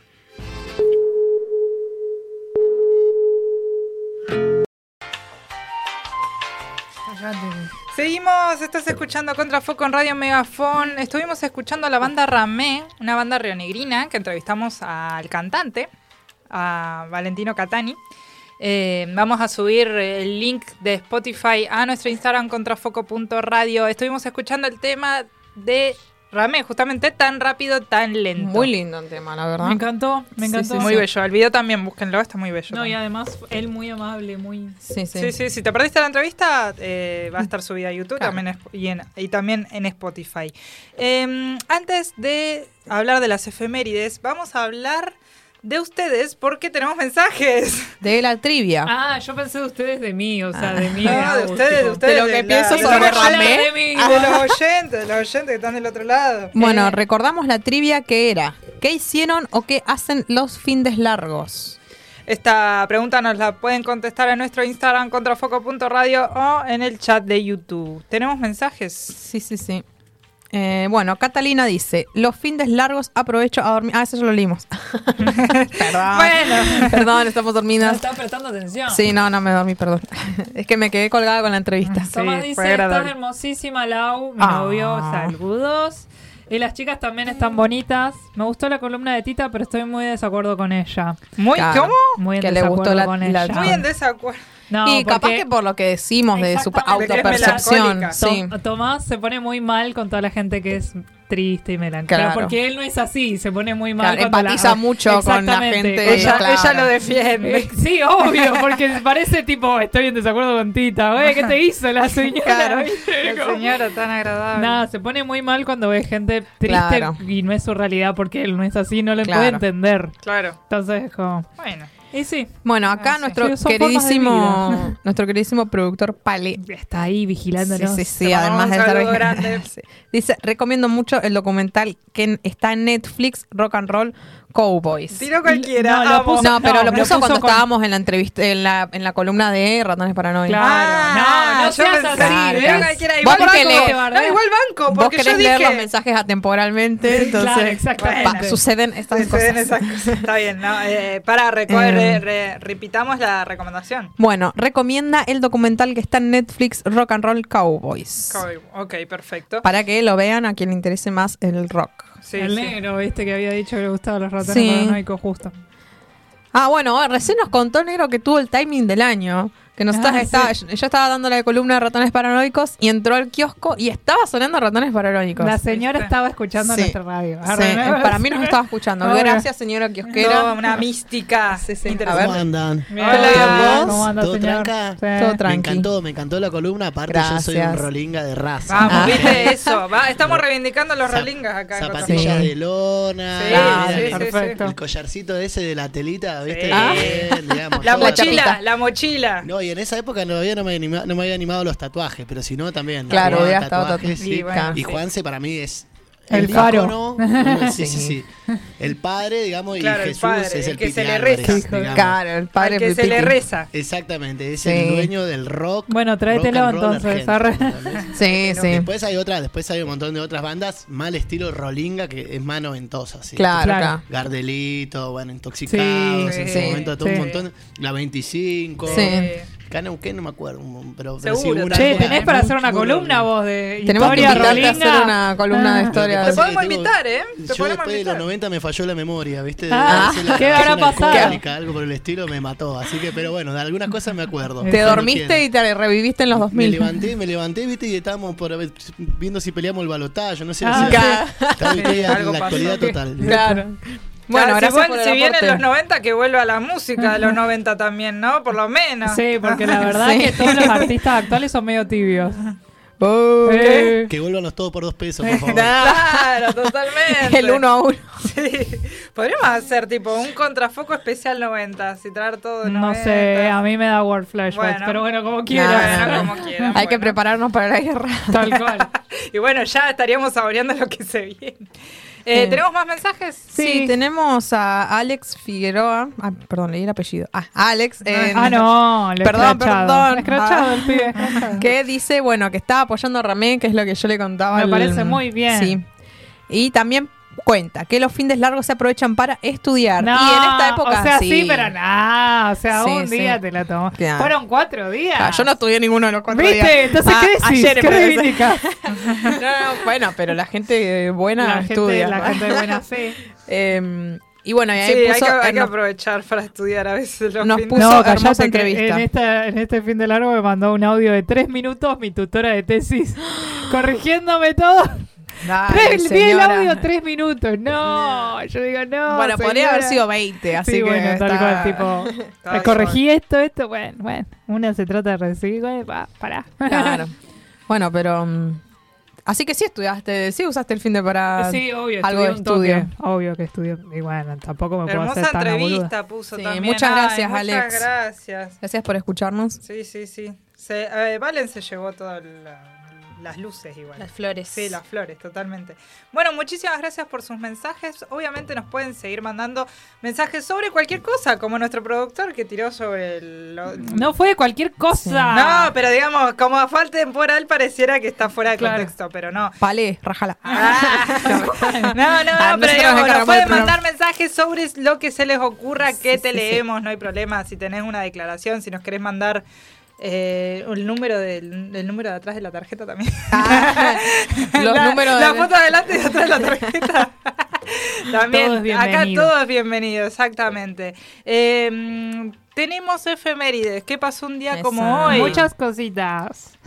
Seguimos, estás escuchando Contrafoco en Radio Megafon. Estuvimos escuchando a la banda Ramé, una banda rionegrina que entrevistamos al cantante, a Valentino Catani. Eh, vamos a subir el link de Spotify a nuestro Instagram contrafoco.radio. Estuvimos escuchando el tema de Ramé, justamente tan rápido, tan lento. Muy lindo el tema, la verdad. Me encantó, me encantó. sí, Muy bello. El video también, búsquenlo, está muy bello. No, y además él muy amable, muy... Sí, sí. Sí, sí, si te perdiste la entrevista, eh, va a estar subida a YouTube Claro. también es- y, en- y también en Spotify. Eh, antes de hablar de las efemérides, vamos a hablar de ustedes porque tenemos mensajes. De la trivia. Ah, yo pensé de ustedes de mí, o sea, Ah. de mí. No, de ustedes, de ustedes. De lo que pienso sobre Ramé. de mí. De los oyentes, de los oyentes que están del otro lado. Bueno, Eh, recordamos la trivia que era. ¿Qué hicieron o qué hacen los findes largos? Esta pregunta nos la pueden contestar en nuestro Instagram contrafoco.radio o en el chat de YouTube. ¿Tenemos mensajes? Sí, sí, sí. Eh, bueno, Catalina dice, los findes largos aprovecho a dormir. Ah, eso ya lo leímos. perdón. Bueno. Perdón, estamos No dormidas. están prestando atención. Sí, no, no me dormí, perdón. es que me quedé colgada con la entrevista. Tomás Sí, dice, estás hermosísima, Lau, mi Ah. novio, saludos. Y las chicas también están bonitas. Me gustó la columna de Tita, pero estoy muy de desacuerdo con ella. Muy, Claro. ¿Cómo? Muy en Que le gustó desacuerdo la- con la- ella. Muy en desacuerdo. No, y capaz que por lo que decimos de su autopercepción. Sí. To- Tomás se pone muy mal con toda la gente que es triste y melancólica. Claro. Porque él no es así, se pone muy mal. Claro, la- empatiza mucho con la Exactamente. gente. Ella, claro. ella lo defiende. Eh, Sí, obvio, porque parece tipo, estoy en desacuerdo con Tita. Güey, ¿qué te hizo la señora? La señora tan agradable. Nada, se pone muy mal cuando ve gente triste Claro. y no es su realidad porque él no es así, no le Claro. puede entender. Claro. Entonces, es como. Bueno. Y sí, Bueno, acá Ah, nuestro Sí, queridísimo, nuestro queridísimo productor Pale. está ahí vigilándonos. Sí, sí, sí, además de estar saludo grande. Sí. Dice, recomiendo mucho el documental que está en Netflix, Rock and Roll Cowboys. Tiro cualquiera. No, lo puso- No, pero No, lo lo puso cuando con- estábamos en la entrevista, en la, en la columna de Ratones Paranoicos. Claro, Ah, no, no yo seas pensé- así, Claro, claro. cualquiera. Vos Igual porque banco. le- No, igual banco, Vos porque yo querés dije... leer los mensajes atemporalmente, entonces Claro, pa- suceden estas Suceden cosas. esas cosas. Está bien, ¿no? Eh, para, Eh. re- re- repitamos la recomendación. Bueno, recomienda el documental que está en Netflix, Rock and Roll Cowboys. Ok, perfecto. Para que lo vean a quien le interese más el rock. Sí, el sí. negro, viste, que había dicho que le gustaban los ratones Sí. paranoicos justo. Ah, bueno, recién nos contó Negro que tuvo el timing del año. Que nos Ah, estaba, estaba- yo estaba dando la columna de ratones paranoicos y entró al kiosco y estaba sonando ratones paranoicos. La señora ¿Viste? estaba escuchando Sí. nuestra radio. Sí, eh, para mí nos estaba escuchando. Gracias, señora kiosquera. Una mística. Sí, sí. Interesante. ¿Cómo andan? Hola. ¿Cómo anda, ¿Todo señor? tranca? Sí. Todo Me tranqui. encantó, me encantó la columna. Aparte, yo soy un rolinga de raza. Vamos, Ah. viste eso. Va, estamos reivindicando los Zap- rolingas acá. en Zapatillas de lona. Sí, el- sí, perfecto. El collarcito ese de la telita, ¿viste? Sí. Ah. Bien, digamos, La mochila, la mochila. No, y en esa época todavía no me, anima- no me había animado los tatuajes, pero si no, también. Claro, hubiera estado tatuajes. Y bueno, Y sí. Juanse para mí es El faro. uno- sí, sí, sí. El padre, digamos, Claro, y el Jesús padre, es el el que Piti se le reza. digamos. Claro, el padre Al que se le reza. Exactamente, es Sí. el dueño del rock. Bueno, tráetelo entonces. Sí, sí. Después hay otra, después hay un montón de otras bandas, mal estilo Rolinga, que es más noventosa, sí. Claro, Claro. Gardelito, bueno, Intoxicados, Sí, en sí, su momento todo sí. un montón. La 25. Sí. Caneuquén no me acuerdo, pero, pero Seguro, sí, una Che, tenés para hacer una columna vos de Tenemos que historia invitarte a rolinga. hacer una columna de Ah. historia. Te podemos invitar, ¿eh? Te Yo después de los invitar. 90 me falló la memoria, ¿viste? De Ah, la ¿qué habrá pasado? Algo por el estilo me mató. Así que, pero bueno, de algunas cosas me acuerdo. Te dormiste y te reviviste en los Me 2000. levanté, me levanté, viste, y estábamos por, viendo si peleamos el balotaje, no sé. Ah, o sea, claro. estaba estoy en Algo la pasó. actualidad total. Claro. Bueno, Claro, gracias si, por vienen los 90, que vuelva la música de los 90 también, ¿no? Por lo menos. Sí, porque la verdad Sí. que todos los artistas actuales son medio tibios. Oh, Eh, Que vuelvan los todos por dos pesos, por favor. Claro, totalmente. El uno a uno. Sí. Podríamos hacer tipo un contrafoco especial 90 y traer todo de No 90. sé, a mí me da World Flashbacks, Bueno. pero bueno, como quieras. Bueno, no, como no. quieran, Hay que bueno. prepararnos para la guerra. Tal cual. Y bueno, ya estaríamos saboreando lo que se viene. Eh, Sí. ¿Tenemos más mensajes? Sí, tenemos a Alex Figueroa. Ah, perdón, leí el apellido. Ah, Alex. eh, Ah, no, le Perdón, perdón. Escrachado Ah. el pibe. que dice, bueno, que estaba apoyando a Ramé, que es lo que yo le contaba. Me parece muy bien. Sí. Y también cuenta que los fines largos se aprovechan para estudiar. No, y en esta época O sea, sí. sí, pero nada. O sea, Sí, un sí. día te la tomó. Claro. Fueron cuatro días. Ah, yo no estudié ninguno de los cuatro ¿Viste? días. Entonces, Ah, ¿qué decís? ayer ¿Qué no, no, bueno, pero la gente buena La gente, estudia. la gente de buena fe. Eh, y bueno, y ahí Sí, hay que, hay que nos- aprovechar para estudiar a veces los Nos fines. puso No, hermosa callate entrevista. en, esta, en este fin de largo me mandó un audio de tres minutos mi tutora de tesis corrigiéndome todo. Dale, vi el audio tres minutos. No, yo digo no. Bueno, podría señora. haber sido 20, así sí, que. bueno, tal está- cual, tipo, Tal eh, corregí esto, esto, bueno, bueno, una se trata de recibir, bueno, va, pará. Claro. Bueno, pero. mm, Así que sí estudiaste, sí usaste el fin de para. Sí, obvio, algo estudié de un toque, estudio. obvio que estudió. Y bueno, tampoco me puedo Hermosa hacer tan boluda. entrevista puso Sí, también. muchas Ay, gracias, muchas Alex. gracias. Gracias por escucharnos. Sí, sí, sí. Se, eh, Valen se llevó todas la- las luces igual. flores. Sí, las flores, totalmente. Bueno, muchísimas gracias por sus mensajes. Obviamente nos pueden seguir mandando mensajes sobre cualquier cosa, como nuestro productor que tiró sobre el... No fue cualquier cosa. No, pero digamos, como a falta temporal pareciera que está fuera de Claro. contexto, pero no. Palé, rajala. Ah. no, no, Ah, no, pero digamos, nos pueden mandar mensajes sobre lo que se les ocurra, que Sí, te sí, leemos, no hay problema. Si tenés una declaración, si nos querés mandar eh, el número del el número de atrás de la tarjeta también. Ah, los la, números La de- foto adelante y atrás de la tarjeta. también, Todo es acá todo es bienvenido, exactamente. Eh, tenemos efemérides. ¿Qué pasó un día como hoy? Muchas cositas.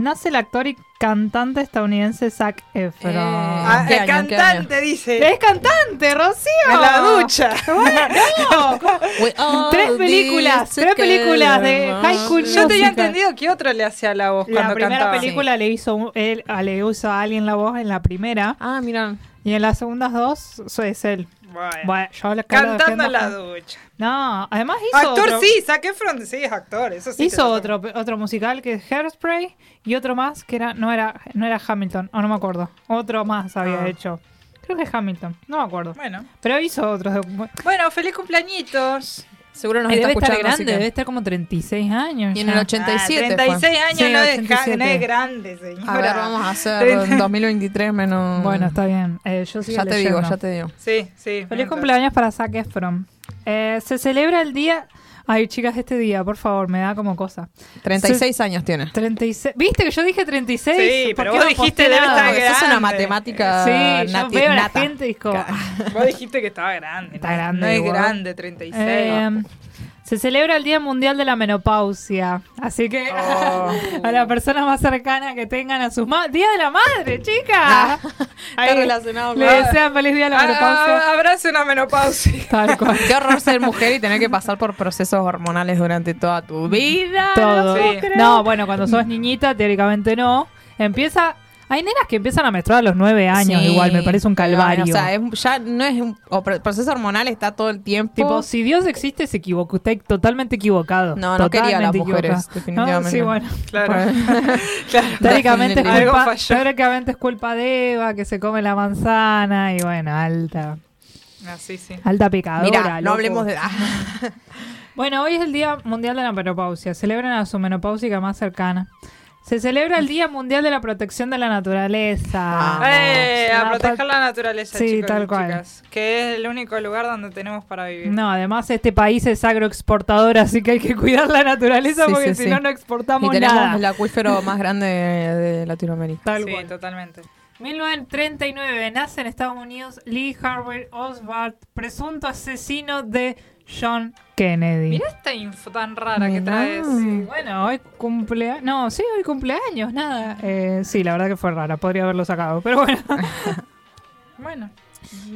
Nace el actor y cantante estadounidense Zac Efron. Eh, Ah, ¿Qué el año, qué cantante dice. ¡Es cantante, Rocío! En la ducha. All Tres películas, tres películas de. High School Yo tenía Musical. entendido que otro le hacía la voz La cuando primera cantaba. película le hizo él, a- le hizo a alguien la voz en la primera Ah, mira. y en las segundas dos es él. Bueno. Bueno, yo Cantando en la ducha. No, además hizo Actor otro, sí, Zac Efron sí es actor, eso sí. hizo otro otro musical que es Hairspray y otro más que era no era no era Hamilton, o no me acuerdo. Otro más había Ah. hecho. Creo que es Hamilton, no me acuerdo. Bueno. Pero hizo otros. Bueno, feliz cumpleañitos. Seguro nos Y está debe estar escuchando. así grande, que- debe estar como 36 años. Y en ya. el 87. Ah, 36 años Sí, no, es, ja- 87. no es grande, señora. A ver, vamos a hacer Treinta- 2023 menos. Bueno, está bien. Eh, yo sigo Ya te leyendo. digo, ya te digo. Sí, sí. Feliz mientras- cumpleaños para Zac Efron. Eh, se celebra el día... Ay, chicas, este día, por favor, me da como cosa. 36 años tiene. 36... ¿Viste que yo dije 36? Sí, ¿Por pero vos no dijiste debe estar Porque sos una grande. matemática Sí, yo veo a la gente y es como... Vos dijiste que estaba grande. Está no- grande No es igual. grande, 36. Eh, se celebra el Día Mundial de la Menopausia. Así que Oh. a la persona más cercana que tengan a sus madres. ¡Día de la Madre, chica! Ah, Ahí Está relacionado Le con- desean feliz Día de la Ah, Menopausia. ah, abrace una menopausia. Tal cual. Qué horror ser mujer y tener que pasar por procesos hormonales durante toda tu vida. Todo. Sí. No, bueno, cuando sos niñita, teóricamente no. Empieza Hay nenas que empiezan a menstruar a los nueve años, Sí, igual, me parece un calvario. O sea, es- ya no es un o proceso hormonal, está todo el tiempo. Tipo, si Dios existe, se equivocó. Está totalmente equivocado. No, no quería a las mujeres, equivocado. definitivamente. No, sí, bueno. Claro. Teóricamente es, Algo culpa, falló. teóricamente es culpa de Eva, que se come la manzana. Y bueno, alta. Ah, sí, sí. Alta pecadora. Mira, no loco. hablemos de. Bueno, hoy es el Día Mundial de la Menopausia. Celebran a su menopáusica más cercana. Se celebra el Día Mundial de la Protección de la Naturaleza. Eh, a proteger la naturaleza, Sí, chicos tal y cual. chicas. Que es el único lugar donde tenemos para vivir. No, además este país es agroexportador, así que hay que cuidar la naturaleza Sí, porque sí, si sí. no, no Y exportamos tenemos nada. el acuífero más grande de, de Latinoamérica. Tal sí, cual. totalmente. 1939 nace en Estados Unidos Lee Harvey Oswald, presunto asesino de John Kennedy. Mira esta info tan rara que Mirá. traes. Sí, bueno, hoy cumple... No, sí, hoy cumpleaños, nada. Eh, sí, la verdad que fue rara, podría haberlo sacado, pero bueno. Bueno.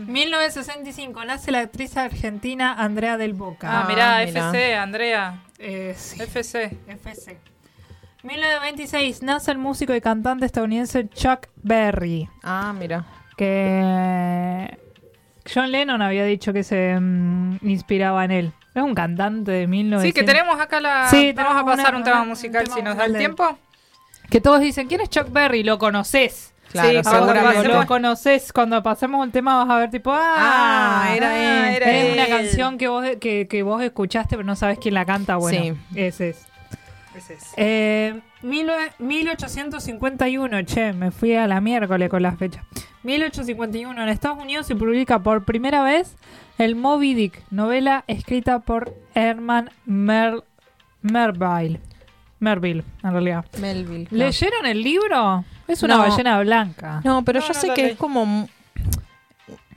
1965 nace la actriz argentina Andrea del Boca. Ah, Ah, mirá, mirá. FC, Andrea. Eh, sí. FC. FC. 1926 nace el músico y cantante estadounidense Chuck Berry, Ah, mira. que John Lennon había dicho que se mm, inspiraba en él. Es un cantante de 1900. Sí, que tenemos acá la. Sí, vamos a pasar una- un tema una- musical un tema si nos da el tiempo. Que todos dicen, ¿quién es Chuck Berry? ¿Lo conoces? Claro, Sí, Ahora lo conoces, cuando pasemos el tema vas a ver tipo, ah, Ah, era él. era es una canción que vos, que, que vos escuchaste pero no sabes quién la canta. Bueno, Sí. ese es. Ese es. Eh, 19 1851, che, me fui a la miércoles con las fechas. 1851, en Estados Unidos se publica por primera vez el Moby Dick, novela escrita por Herman Mer Merville. Merville, en realidad. Melville. claro. ¿Leyeron el libro? Es una No. ballena blanca. No, pero No, yo no sé que es como.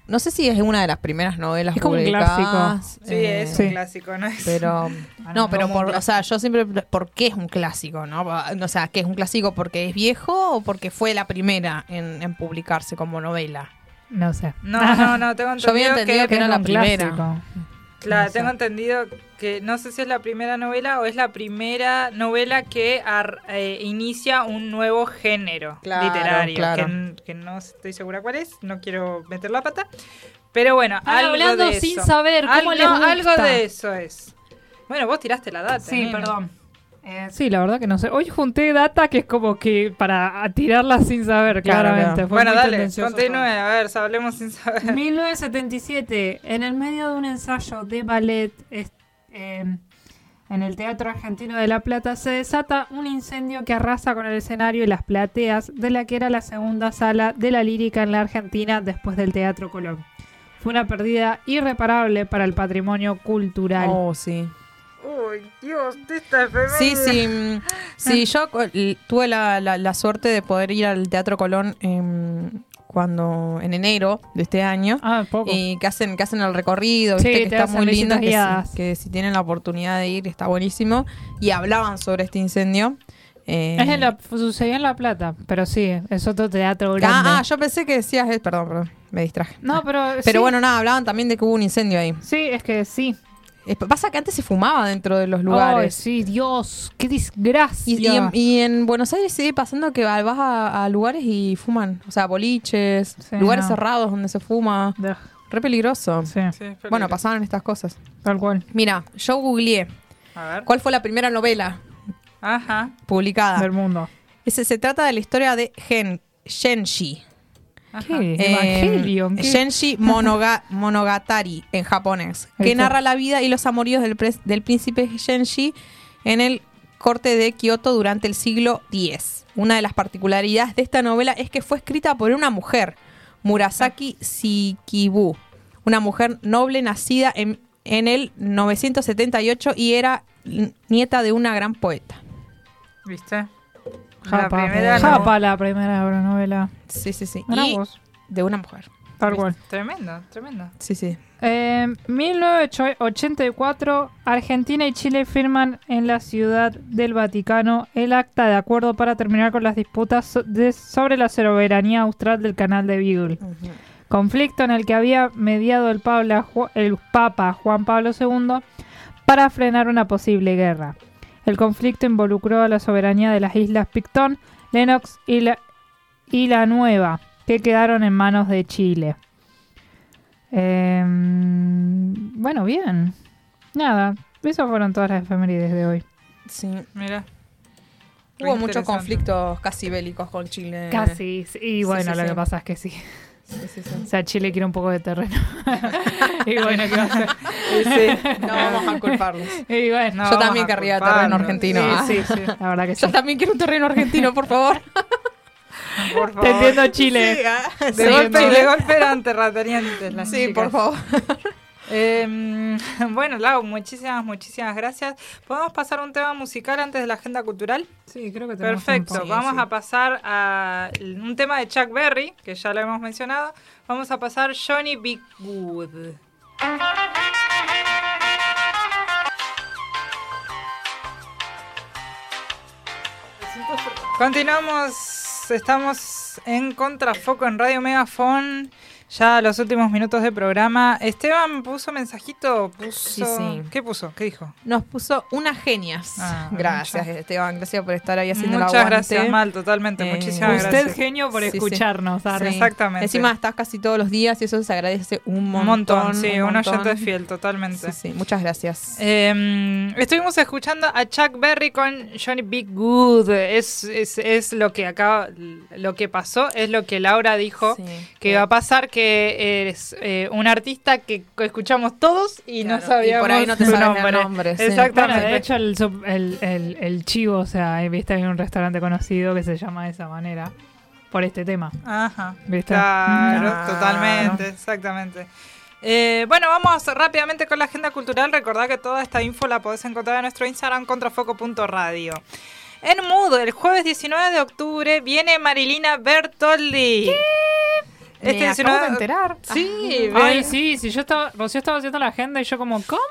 No sé si es una de las primeras novelas Es como un publicadas, Sí, eh, es Sí. un clásico, ¿no? Es- Pero. No, pero por, o clásico. sea, yo siempre. ¿Por qué es un clásico, no? O sea, ¿qué es un clásico porque es viejo o porque fue la primera en, en publicarse como novela? No sé. No, no, no, tengo Yo había entendido entendido que era Es la un primera. clásico. Claro, No sé. tengo entendido que no sé si es la primera novela o es la primera novela que ar- eh, inicia un nuevo género Claro, literario, claro. Que, que no estoy segura cuál es, no quiero meter la pata, pero bueno, Están algo hablando de sin eso. saber cómo algo, les gusta. algo de eso es. Bueno, vos tiraste la data. Sí, perdón. Eh, sí, la verdad que no sé. Hoy junté data que es como que para tirarla sin saber, Claro, claramente. claro. Bueno, dale, continúe, a ver, hablemos sin saber. 1977, en el medio de un ensayo de ballet es- eh, en el Teatro Argentino de La Plata, se desata un incendio que arrasa con el escenario y las plateas de la que era la segunda sala de la lírica en la Argentina después del Teatro Colón. Fue una pérdida irreparable para el patrimonio cultural. Oh, sí. Uy, Dios, de esta efeméride. Sí, sí. mm, Sí, yo cu- l- tuve la, la- la suerte de poder ir al Teatro Colón em, cuando en enero de este año. Ah, poco. Y que hacen, que hacen el recorrido, Sí, viste, que está muy lindo, que si, que si tienen la oportunidad de ir está buenísimo. Y hablaban sobre este incendio. Eh, Es en la, sucedió en La Plata, pero sí, es otro teatro grande. ah, ah, yo pensé que decías, eh, perdón, perdón, me distraje. No, pero Pero sí. bueno, nada, hablaban también de que hubo un incendio ahí. Sí, es que sí. Pasa que antes se fumaba dentro de los Ay, lugares. sí, Dios, qué desgracia. Y, y en, y en Buenos Aires sigue pasando que vas a, a lugares y fuman. O sea, boliches, Sí, lugares no. cerrados donde se fuma. Re peligroso. Sí, Sí, Bueno, pasaban estas cosas. tal cual. Mira, yo googleé A ver. cuál fue la primera novela Ajá. publicada. Del mundo. Ese, se trata de la historia de Gen, Genshi. ¿Qué? Eh, Evangelion. ¿qué? Genshi Monoga- Monogatari en japonés, que narra la vida y los amoríos del, príncipe Genshi en el corte de Kioto durante el siglo X. Una de las particularidades de esta novela es que fue escrita por una mujer, Murasaki Shikibu, una mujer noble nacida en, en el 978 y era nieta de una gran poeta. ¿Viste? Japa, la primera Japa, la primera novela. Sí, sí, sí. Y vos, de una mujer. tal cual. Tremendo, tremendo. Sí, sí. En 1984, Argentina y Chile firman en la Ciudad del Vaticano el acta de acuerdo para terminar con las disputas so- de- sobre la soberanía austral del canal de Beagle. Conflicto en el que había mediado el, Pabla el Papa Juan Pablo II para frenar una posible guerra. El conflicto involucró a la soberanía de las islas Pictón, Lennox y la y la nueva, que quedaron en manos de Chile. Em, bueno, bien. Nada, esas fueron todas las efemérides de hoy. Sí. Mira. Hubo muchos conflictos casi bélicos con Chile. Casi, sí, y bueno, sí, lo sí. que pasa es que sí. Sí, sí, sí. O sea, Chile quiere un poco de terreno. y bueno, ¿qué va a hacer? No vamos a culparlos. Y bueno, No Yo también querría terreno argentino. sí, ah. sí, sí, la verdad que sí. Yo también quiero un terreno argentino, por favor. Por favor. Te entiendo, Chile. De Sí, golpe, no. de golpe eran terratenientes las Sí, chicas. por favor. Eh, bueno, Lau, muchísimas, muchísimas gracias. ¿Podemos pasar un tema musical antes de la agenda cultural? Sí, creo que tenemos Perfecto, tiempo. vamos sí. a pasar a un tema de Chuck Berry, que ya lo hemos mencionado. Vamos a pasar Johnny Big Wood. Continuamos, estamos en Contrafoco en Radio Megafon. Ya los últimos minutos de programa. Esteban puso mensajito, puso... Sí, sí. ¿Qué puso? ¿Qué dijo? Nos puso unas genias. Ah, gracias, Esteban. Gracias por estar ahí haciendo Muchas gracias, Mal, totalmente. Eh, Muchísimas Usted gracias. genio por Sí, escucharnos. Exactamente. Encima estás casi todos los días y eso se agradece un Un montón. montón, sí, un, montón. oyente fiel, totalmente. Sí, sí, muchas gracias. Eh, estuvimos escuchando a Chuck Berry con Johnny Big Good. Es, es, es lo que acaba, lo que pasó, es lo que Laura dijo Sí. que va a pasar, que eres eh, un artista que escuchamos todos y no y sabíamos por ahí no te su nombre. nombre, sí. Exactamente. Bueno, de hecho, el, el, el- el chivo, o sea, viste, hay un restaurante conocido que se llama de esa manera, por este tema. Ajá. ¿Viste? Claro, Claro. totalmente, exactamente. Eh, bueno, vamos rápidamente con la agenda cultural. Recordad que toda esta info la podés encontrar en nuestro Instagram contrafoco.radio. En Mood, el jueves 19 de octubre, viene Marilina Bertoldi. Este Me 19 acabo de enterar. Sí, Ay, ven- sí, si yo estaba, yo estaba haciendo la agenda y yo como, ¿cómo?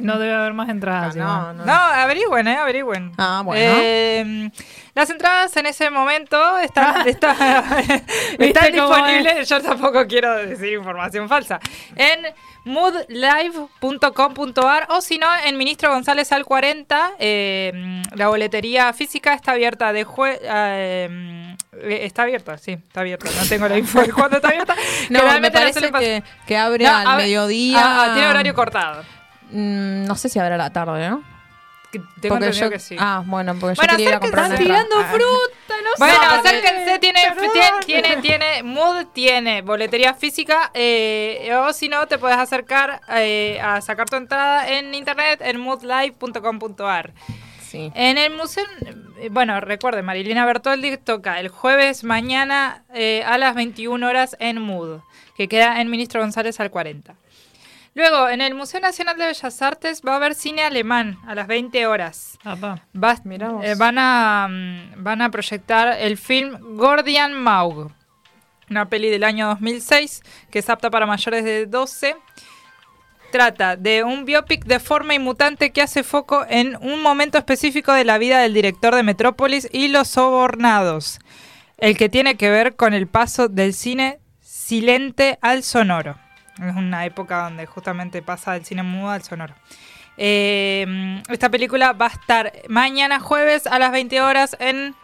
No debe haber más entradas. Ah, no, no. No, averigüen, eh, averigüen. Ah, bueno. Eh, las entradas en ese momento están, están, están ¿Viste cómo disponibles. Yo tampoco quiero decir información falsa. En moodlive.com.ar o si no, en Ministro González al 40. eh, la boletería física está abierta de jue eh, Está abierta, sí, está abierta. No tengo la info de cuándo está abierta. No, me parece que, que abre No, al mediodía. ah, ah, tiene horario cortado. Mm, no sé si habrá la tarde, ¿no? Que Tengo Porque entendido yo, que sí. Ah, bueno, porque Bueno, yo quería ir a comprar están tirando fruta, no sé. Bueno, acérquense, tiene, tiene, tiene, Mood tiene boletería física, eh, o si no, te puedes acercar eh, a sacar tu entrada en internet en moodlive.com.ar. Sí. En el museo, eh, bueno, recuerden, Marilina Bertoldi toca el jueves mañana eh, a las 21 horas en Mood, que queda en Ministro González al 40. Luego, en el Museo Nacional de Bellas Artes va a haber cine alemán a las 20 horas. Va- eh, van, a, mm, van a proyectar el film Gordian Maug, una peli del año 2006 que es apta para mayores de 12. Trata de un biopic de forma inmutante que hace foco en un momento específico de la vida del director de Metrópolis y Los Sobornados, el que tiene que ver con el paso del cine silente al sonoro. Es una época donde justamente pasa del cine mudo al sonoro. Eh, esta película va a estar mañana jueves a las 20 horas en,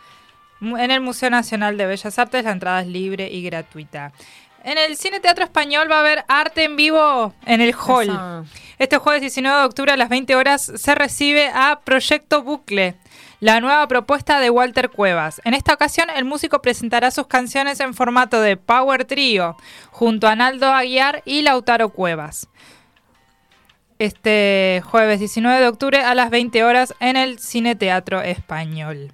en el Museo Nacional de Bellas Artes. La entrada es libre y gratuita. En el Cine Teatro Español va a haber arte en vivo en el hall. Este jueves 19 de octubre a las 20 horas se recibe a Proyecto Bucle, la nueva propuesta de Walter Cuevas. En esta ocasión el músico presentará sus canciones en formato de Power Trio junto a Naldo Aguiar y Lautaro Cuevas. Este jueves 19 de octubre a las 20 horas en el Cine Teatro Español.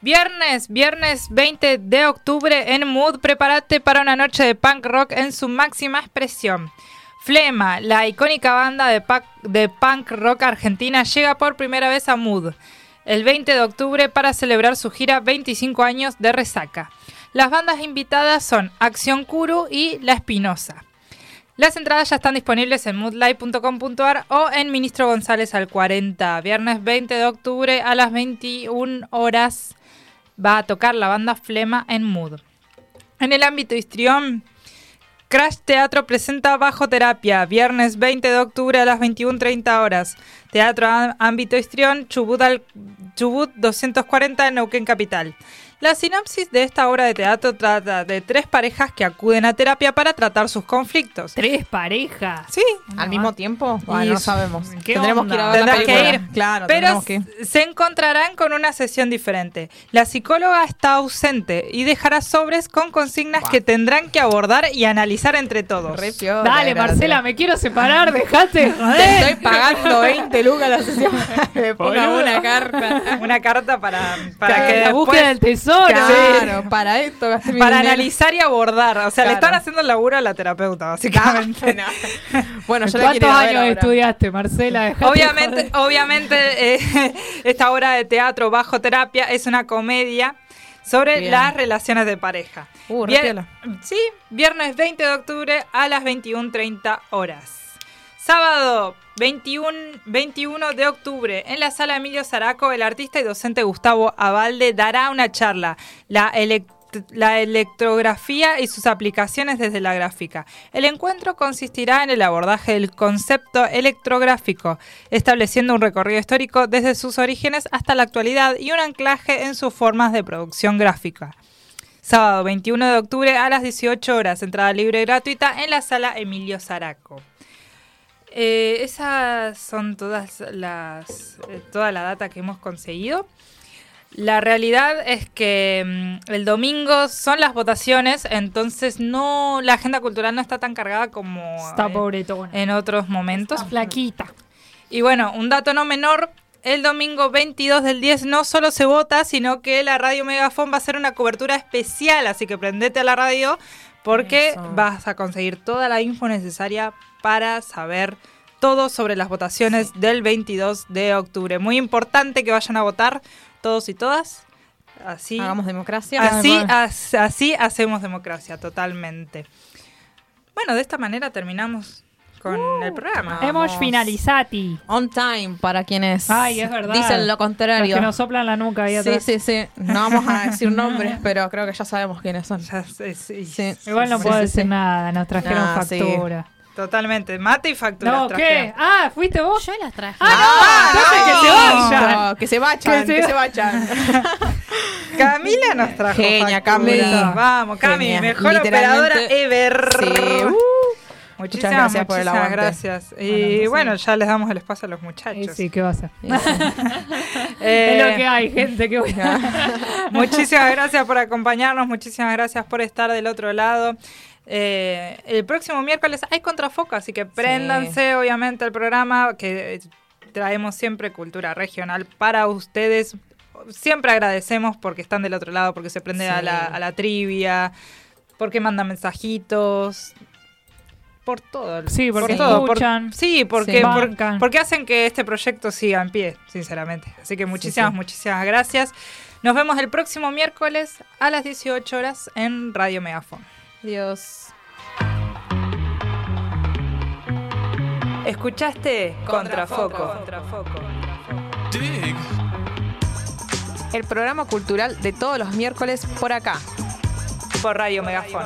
Viernes, viernes 20 de octubre en Mood, prepárate para una noche de punk rock en su máxima expresión. Flema, la icónica banda de, punk rock argentina, llega por primera vez a Mood el 20 de octubre para celebrar su gira 25 años de resaca. Las bandas invitadas son Acción Kuru y La Espinosa. Las entradas ya están disponibles en moodlive.com.ar o en Ministro González al 40. Viernes 20 de octubre a las 21 horas va a tocar la banda Flema en Mood. En el ámbito histrión, Crash Teatro presenta Bajo Terapia, viernes 20 de octubre a las 21.30 horas. Teatro Ámbito Histrión, Chubut, al- Chubut 240 en Neuquén Capital. La sinopsis de esta obra de teatro trata de tres parejas que acuden a terapia para tratar sus conflictos. Tres parejas. Sí, ¿Al mismo tiempo? Bueno, Y no sabemos. ¿qué Tendremos onda? que ir a ver la Tendrás que ir. Claro, pero tendremos que ir. s- se encontrarán con una sesión diferente. La psicóloga está ausente y dejará sobres con consignas que tendrán que abordar y analizar entre todos. Re Dale, Marcela, me quiero separar, dejate. Te estoy pagando 20 lucas la sesión. Me ponga una carta. Una carta para, para Para que la después- búsqueda del tesoro. Claro, para esto gasté mi para dinero. analizar y abordar. O sea, le están haciendo el laburo a la terapeuta, básicamente. No. Bueno, yo ¿Cuántos años ahora. estudiaste, Marcela? Obviamente, joder. obviamente eh, esta obra de teatro bajo terapia es una comedia sobre Bien. las relaciones de pareja. Uh, Vier- sí, viernes 20 de octubre a las 21.30 horas. Sábado 21, 21 de octubre en la sala Emilio Zaraco, el artista y docente Gustavo Abalde dará una charla. La la electrografía y sus aplicaciones desde la gráfica. El encuentro consistirá en el abordaje del concepto electrográfico, estableciendo un recorrido histórico desde sus orígenes hasta la actualidad y un anclaje en sus formas de producción gráfica. Sábado 21 de octubre a las 18 horas, entrada libre y gratuita en la sala Emilio Zaraco. Eh, esas son todas las eh, toda la data que hemos conseguido. La realidad es que mm, el domingo son las votaciones, entonces no la agenda cultural no está tan cargada como Está eh, en otros momentos. Está flaquita. Y bueno, un dato no menor, el domingo 22 del 10 no solo se vota, sino que la radio Megafon va a hacer una cobertura especial, así que prendete a la radio porque Eso. vas a conseguir toda la info necesaria para saber todo sobre las votaciones del 22 de octubre. Muy importante que vayan a votar todos y todas. Así, Hagamos democracia. así, as- así hacemos democracia, totalmente. Bueno, de esta manera terminamos con el programa. Vamos. Hemos finalizati. On time para quienes Ay, es verdad. dicen lo Los contrario. que nos soplan la nuca ahí sí, atrás. sí, sí. No vamos a decir nombres, pero creo que ya sabemos quiénes son. Ya sí. Sí. Igual no Sí, puedo sí, decir sí. nada, nos trajeron Ah, sí. factura. Totalmente. Mate y factura. No, ¿qué? Ah, ¿fuiste vos? Yo las traje. Ah, no, entonces que se vayan. No, que se vayan, Que que se- se, vayan. Camila nos trajo Genia, factura. Cami. Vamos, Cami, Genia. mejor operadora ever. Sí, uh. Muchísimas Muchas gracias por el muchísimas aguante. gracias. Y Bueno, entonces- bueno, ya les damos el espacio a los Eh, muchachos. sí, ¿qué va a hacer? Eh, es lo que hay, gente. Que voy Muchísimas gracias por acompañarnos, muchísimas gracias por estar del otro lado. Eh, el próximo miércoles hay contrafoco, así que préndanse obviamente el programa que eh, traemos siempre cultura regional para ustedes. Siempre agradecemos porque están del otro lado, porque se prenden a, la, a la trivia, porque mandan mensajitos. Por todo. Sí, porque por todo, por- escuchan, sí, porque, por- porque hacen que este proyecto siga en pie, sinceramente. Así que muchísimas, sí. muchísimas gracias. Nos vemos el próximo miércoles a las 18 horas en Radio Megafon. Dios. ¿Escuchaste? Contrafoco. El programa cultural de todos los miércoles por acá. Por Radio Megafon.